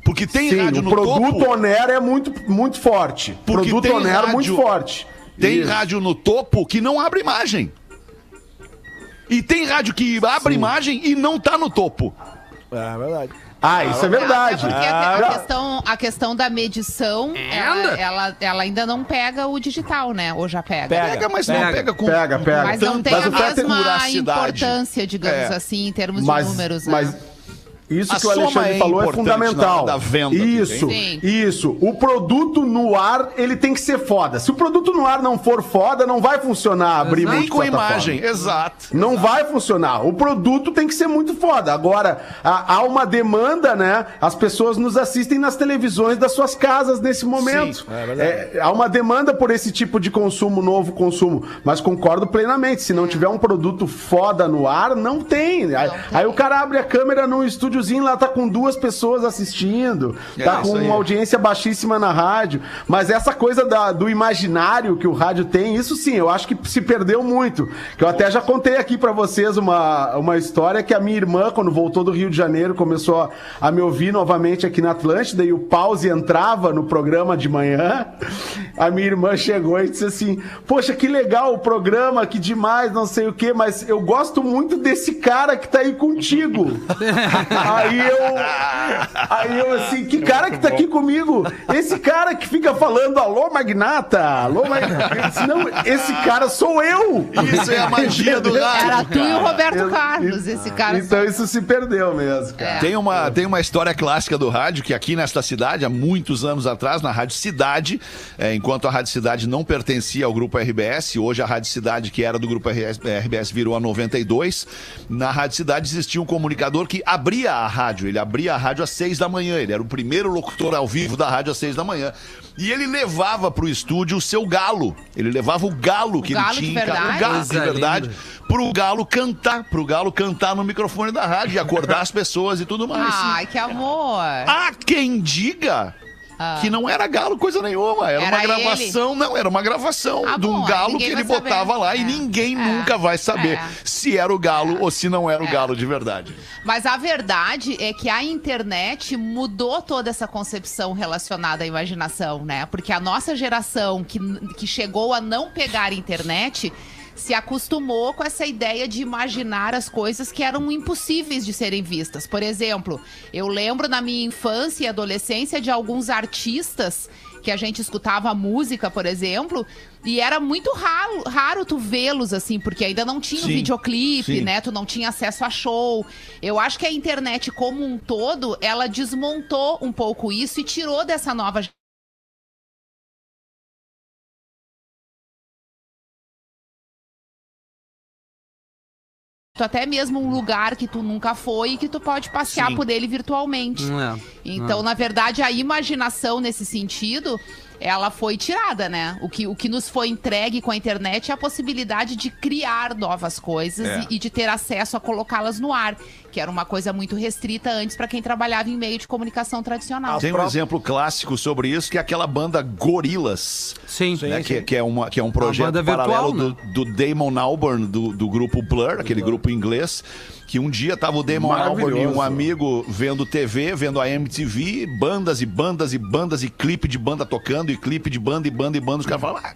Porque tem Sim, rádio o no produto topo. Onera é muito, muito forte. Porque produto tem Onera rádio- muito forte. Tem Isso. rádio no topo que não abre imagem. E tem rádio que abre imagem e não tá no topo. É verdade. Ah, isso é verdade. Até porque a, Ah, a questão, a questão da medição, ela, ela, ela ainda não pega o digital, né? Ou já pega? Pega. Pega, mas não Pega. pega com Pega, pega. Mas não tem Mas a o é mesma importância, digamos É. assim, em termos mas, de números, né? Isso A que o Alexandre é falou é fundamental. da venda, isso, Sim. isso. O produto no ar, ele tem que ser foda. Se o produto no ar não for foda, não vai funcionar abrir nem com imagem. Exato. Não vai funcionar. O produto tem que ser muito foda. Agora, há, uma demanda, né? As pessoas nos assistem nas televisões das suas casas nesse momento. é verdade. É, há uma demanda por esse tipo de consumo, novo consumo. Mas concordo plenamente. Se não tiver um produto foda no ar, não tem. Aí, aí o cara abre a câmera num estúdiozinho lá, tá com duas pessoas assistindo. É, tá com aí. uma audiência baixíssima na rádio. Mas essa coisa da- do imaginário que o rádio tem, isso sim, eu acho que se perdeu muito. Que eu até já contei aqui pra vocês uma, uma história que a minha irmã, quando voltou do Rio de Janeiro, começou a, a me ouvir novamente aqui na Atlântida e o pause entrava no programa de manhã. A minha irmã chegou e disse assim: Poxa, que legal o programa, que demais, não sei o quê, mas eu gosto muito desse cara que tá aí contigo. Aí eu. Aí eu assim, que cara que tá aqui comigo? Esse cara que fica falando, alô, magnata, alô, magnata. Não, esse cara sou eu. Isso é a magia do rádio. Era tu e o Roberto Eu- Carlos, esse cara. Então isso se perdeu mesmo, cara. Tem uma, tem uma história clássica do rádio que aqui nesta cidade, há muitos anos atrás, na Rádio Cidade, é, enquanto a Rádio Cidade não pertencia ao grupo RBS, hoje a Rádio Cidade, que era do grupo RBS, virou a 92. Na Rádio Cidade existia um comunicador que abria a rádio. Ele abria a rádio às seis da manhã. Ele era o primeiro locutor ao vivo da rádio às seis da manhã. E ele levava pro estúdio o seu galo. Ele levava o galo que galo ele de tinha. em casa. verdade? O galo de verdade. Pro galo cantar. Pro galo cantar no microfone da rádio e acordar as pessoas e tudo mais. Ai, que amor. Há quem diga que não era galo coisa nenhuma. Era, Era uma gravação, não, era uma gravação Ah, de um bom, galo que ele botava saber. lá e É. ninguém É. nunca vai saber É. se era o galo ou se não era o galo de verdade. Mas a verdade é que a internet mudou toda essa concepção relacionada à imaginação, né? Porque a nossa geração que, que chegou a não pegar internet se acostumou com essa ideia de imaginar as coisas que eram impossíveis de serem vistas. Por exemplo, eu lembro na minha infância e adolescência de alguns artistas que a gente escutava música, por exemplo, e era muito raro, raro tu vê-los assim, porque ainda não tinha o Sim, videoclipe, sim. né? Tu não tinha acesso a show. Eu acho que a internet como um todo, ela desmontou um pouco isso e tirou dessa nova até mesmo um lugar que tu nunca foi e que tu pode passear Sim. por ele virtualmente. É. Então, na verdade, a imaginação nesse sentido, ela foi tirada, né? O que, o que nos foi entregue com a internet é a possibilidade de criar novas coisas É. e, e de ter acesso a colocá-las no ar, que era uma coisa muito restrita antes para quem trabalhava em meio de comunicação tradicional. Tem um exemplo clássico sobre isso, que é aquela banda Gorillaz. Sim. né, que, que é uma, que é um projeto banda virtual, paralelo né? do, do Damon Albarn, do, do grupo Blur, aquele grupo inglês, que um dia tava o Damon Albarn e um amigo vendo TV, vendo a MTV, bandas e bandas e bandas e clipe de banda tocando, e clipe de banda e banda e banda. Os caras falaram, ah,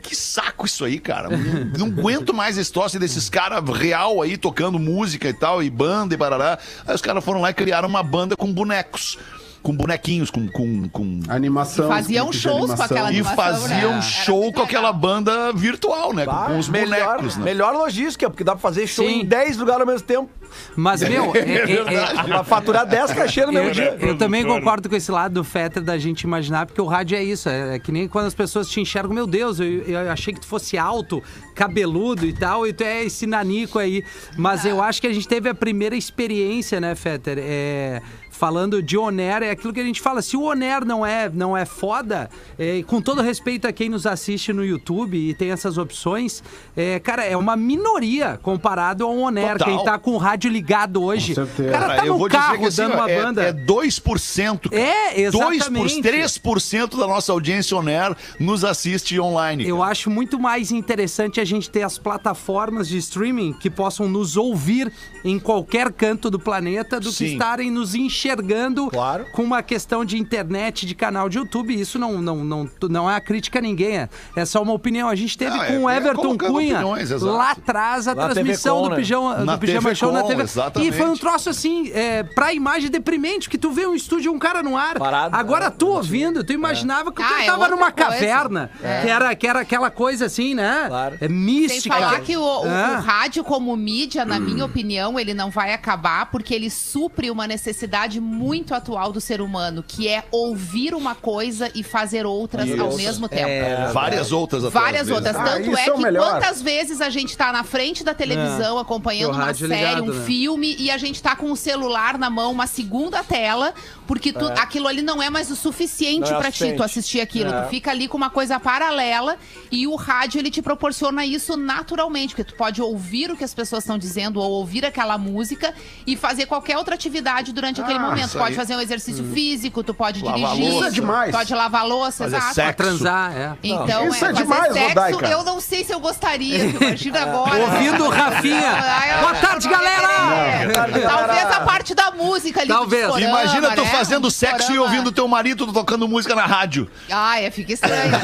que saco isso aí, cara. Não, não aguento mais a história desses caras real aí tocando música e tal, e banda e barará. Aí os caras foram lá e criaram uma banda com bonecos. Com bonequinhos, com, com, com Animação. Faziam shows com animação. aquela e animação, faziam né? Show com aquela banda virtual, né? Com, Ah, com os melhor, bonecos, né? melhor logística, porque dá pra fazer show Sim. em 10 lugares ao mesmo tempo. Mas, meu, é- é- é- Dá pra faturar 10 cachê no mesmo dia. eu também concordo com esse lado do Fetter da gente imaginar, porque o rádio é isso. É, é que nem quando as pessoas te enxergam, meu Deus, eu, eu achei que tu fosse alto, cabeludo e tal, e tu é esse nanico aí. Mas eu acho que a gente teve a primeira experiência, né, Fetter? É, falando de Oner, é aquilo que a gente fala. Se o Oner não é, não é foda, é, com todo respeito a quem nos assiste no YouTube e tem essas opções, é, cara, é uma minoria comparado ao Oner, Total. quem tá com o rádio ligado hoje. Com certeza. Cara tá eu no vou carro dizer que assim, dando uma é, banda. é 2%. cara. É, exatamente. 2 por 3% da nossa audiência on air nos assiste online. Eu cara. acho muito mais interessante a gente ter as plataformas de streaming que possam nos ouvir em qualquer canto do planeta do que Sim. estarem nos enxergando Claro. com uma questão de internet, de canal de YouTube. Isso não, não, não, não é uma crítica a ninguém, é, é só uma opinião. A gente teve Não, é- com o é Everton Cunha opiniões, lá atrás a Na TV transmissão Com, do né? Pijama, Na do Pijama TV Show na TV. exatamente. E foi um troço assim, é, pra imagem deprimente, que tu vê um estúdio e um cara no ar. Parado, Agora é, tu ouvindo, tu imaginava que o Ah, cara é tava numa coisa. caverna, que, era, que era aquela coisa assim, né? Claro. É Sem mística. falar que o, o- É. o rádio como mídia, na minha opinião, ele não vai acabar porque ele supre uma necessidade muito atual do ser humano, que é ouvir uma coisa e fazer outras ao mesmo tempo. Várias outras Várias às vezes. outras. Ah, Tanto isso é é que melhor. quantas vezes a gente tá na frente da televisão acompanhando o uma série, ligado, um né? filme, e a gente tá com o celular na mão, uma segunda tela, porque tu- aquilo ali não é mais o suficiente é pra ti, tu assistir aquilo. É. Tu fica ali com uma coisa paralela e o rádio ele te proporciona isso naturalmente, porque tu pode ouvir o que as pessoas estão dizendo ou ouvir aquela música e fazer qualquer outra atividade durante aquele momento. Isso Tu pode aí. fazer um exercício físico, tu pode Lavar dirigir, louça. Isso é demais. pode lavar louça, Fazer exato. sexo. Transar, é. Então, Isso é fazer demais, sexo, Rodaica. eu não sei se eu gostaria, tu imagina agora. Ouvindo o Rafinha. Boa tarde, galera! É, Talvez a parte da música ali Talvez. do discorama, Imagina tu né? fazendo sexo e ouvindo teu marido tocando música na rádio. Ah, é, fica estranho.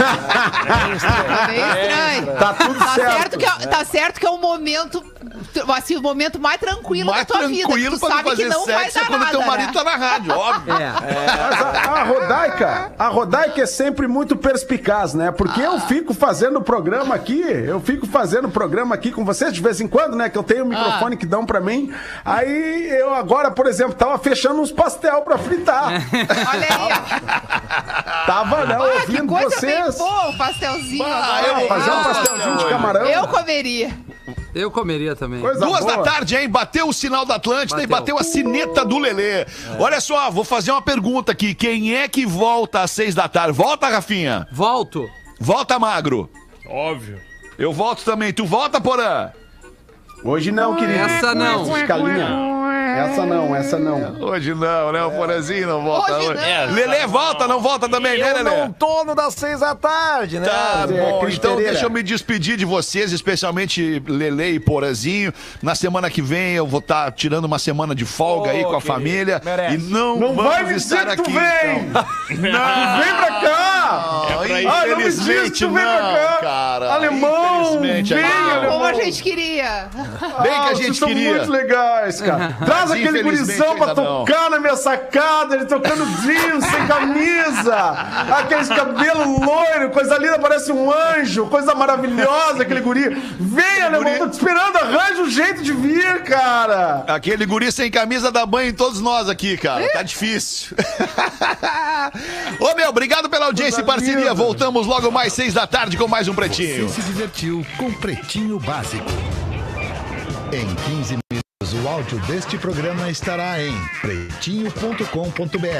É estranho. Tá tudo Tá certo. certo, que é, tá certo que é um momento, assim, o momento mais tranquilo Mais da tua vida. tranquilo Tu pra tu sabe que fazer não vai sexo é dar quando nada, teu marido tá na rádio, óbvio. É. Mas a, a Rodaica, a Rodaica é sempre muito perspicaz, né? Porque eu fico fazendo programa aqui, eu fico fazendo programa aqui com vocês de vez em quando, né? Que eu tenho o microfone que dão pra mim. Aí eu agora, por exemplo, tava fechando uns pastel pra fritar. Olha aí, ó. Tava, né, Ah, que ouvindo coisa vocês. bem boa o pastelzinho Ah, agora. eu- Fazer um Ah, pastelzinho de camarão. Eu comeria. Eu comeria também. Coisa Duas boa. da tarde, hein? Bateu o sinal da Atlântida e bateu a sineta do Lelê. Olha só, vou fazer uma pergunta aqui. Quem é que volta às seis da tarde? Volta, Rafinha? Volto. Volta, Magro. Óbvio. Eu volto também. Tu volta, Porã? Hoje não, querido. Essa não. Escalinha. Essa não, essa não. Hoje não, né? O Porãzinho não volta. Hoje hoje. não. É, Lelê volta, não volta também, né, Eu Lelê? não tô no das seis da tarde, né? Tá É, bom, então deixa eu me despedir de vocês, especialmente Lele e Porazinho. Na semana que vem eu vou estar tirando uma semana de folga Ô, aí com a família. merece. E não, Não vamos vai me estar dizer que tu aqui. vem! Não, Vem pra cá! Não, Ah, não me diz que tu vem não, pra cá! cara. Alemão! Vem, alemão. alemão! Como a gente queria. Bem que a Ah, gente vocês são queria. muito legais, cara. Traz Mas aquele gurizão pra tocar na minha sacada, ele tocando jeans, sem camisa. Aqueles cabelo loiro, coisa linda, parece um anjo, coisa maravilhosa, aquele guri. Vem, alemão, tô te esperando, arranja um jeito de vir, cara. Aquele guri sem camisa dá banho em todos nós aqui, cara. Tá difícil. Ô, meu, obrigado pela audiência e parceria. Voltamos logo mais seis da tarde com mais um Pretinho. Você se divertiu com Pretinho Básico. Em 15 minutos, o áudio deste programa estará em pretinho.com.br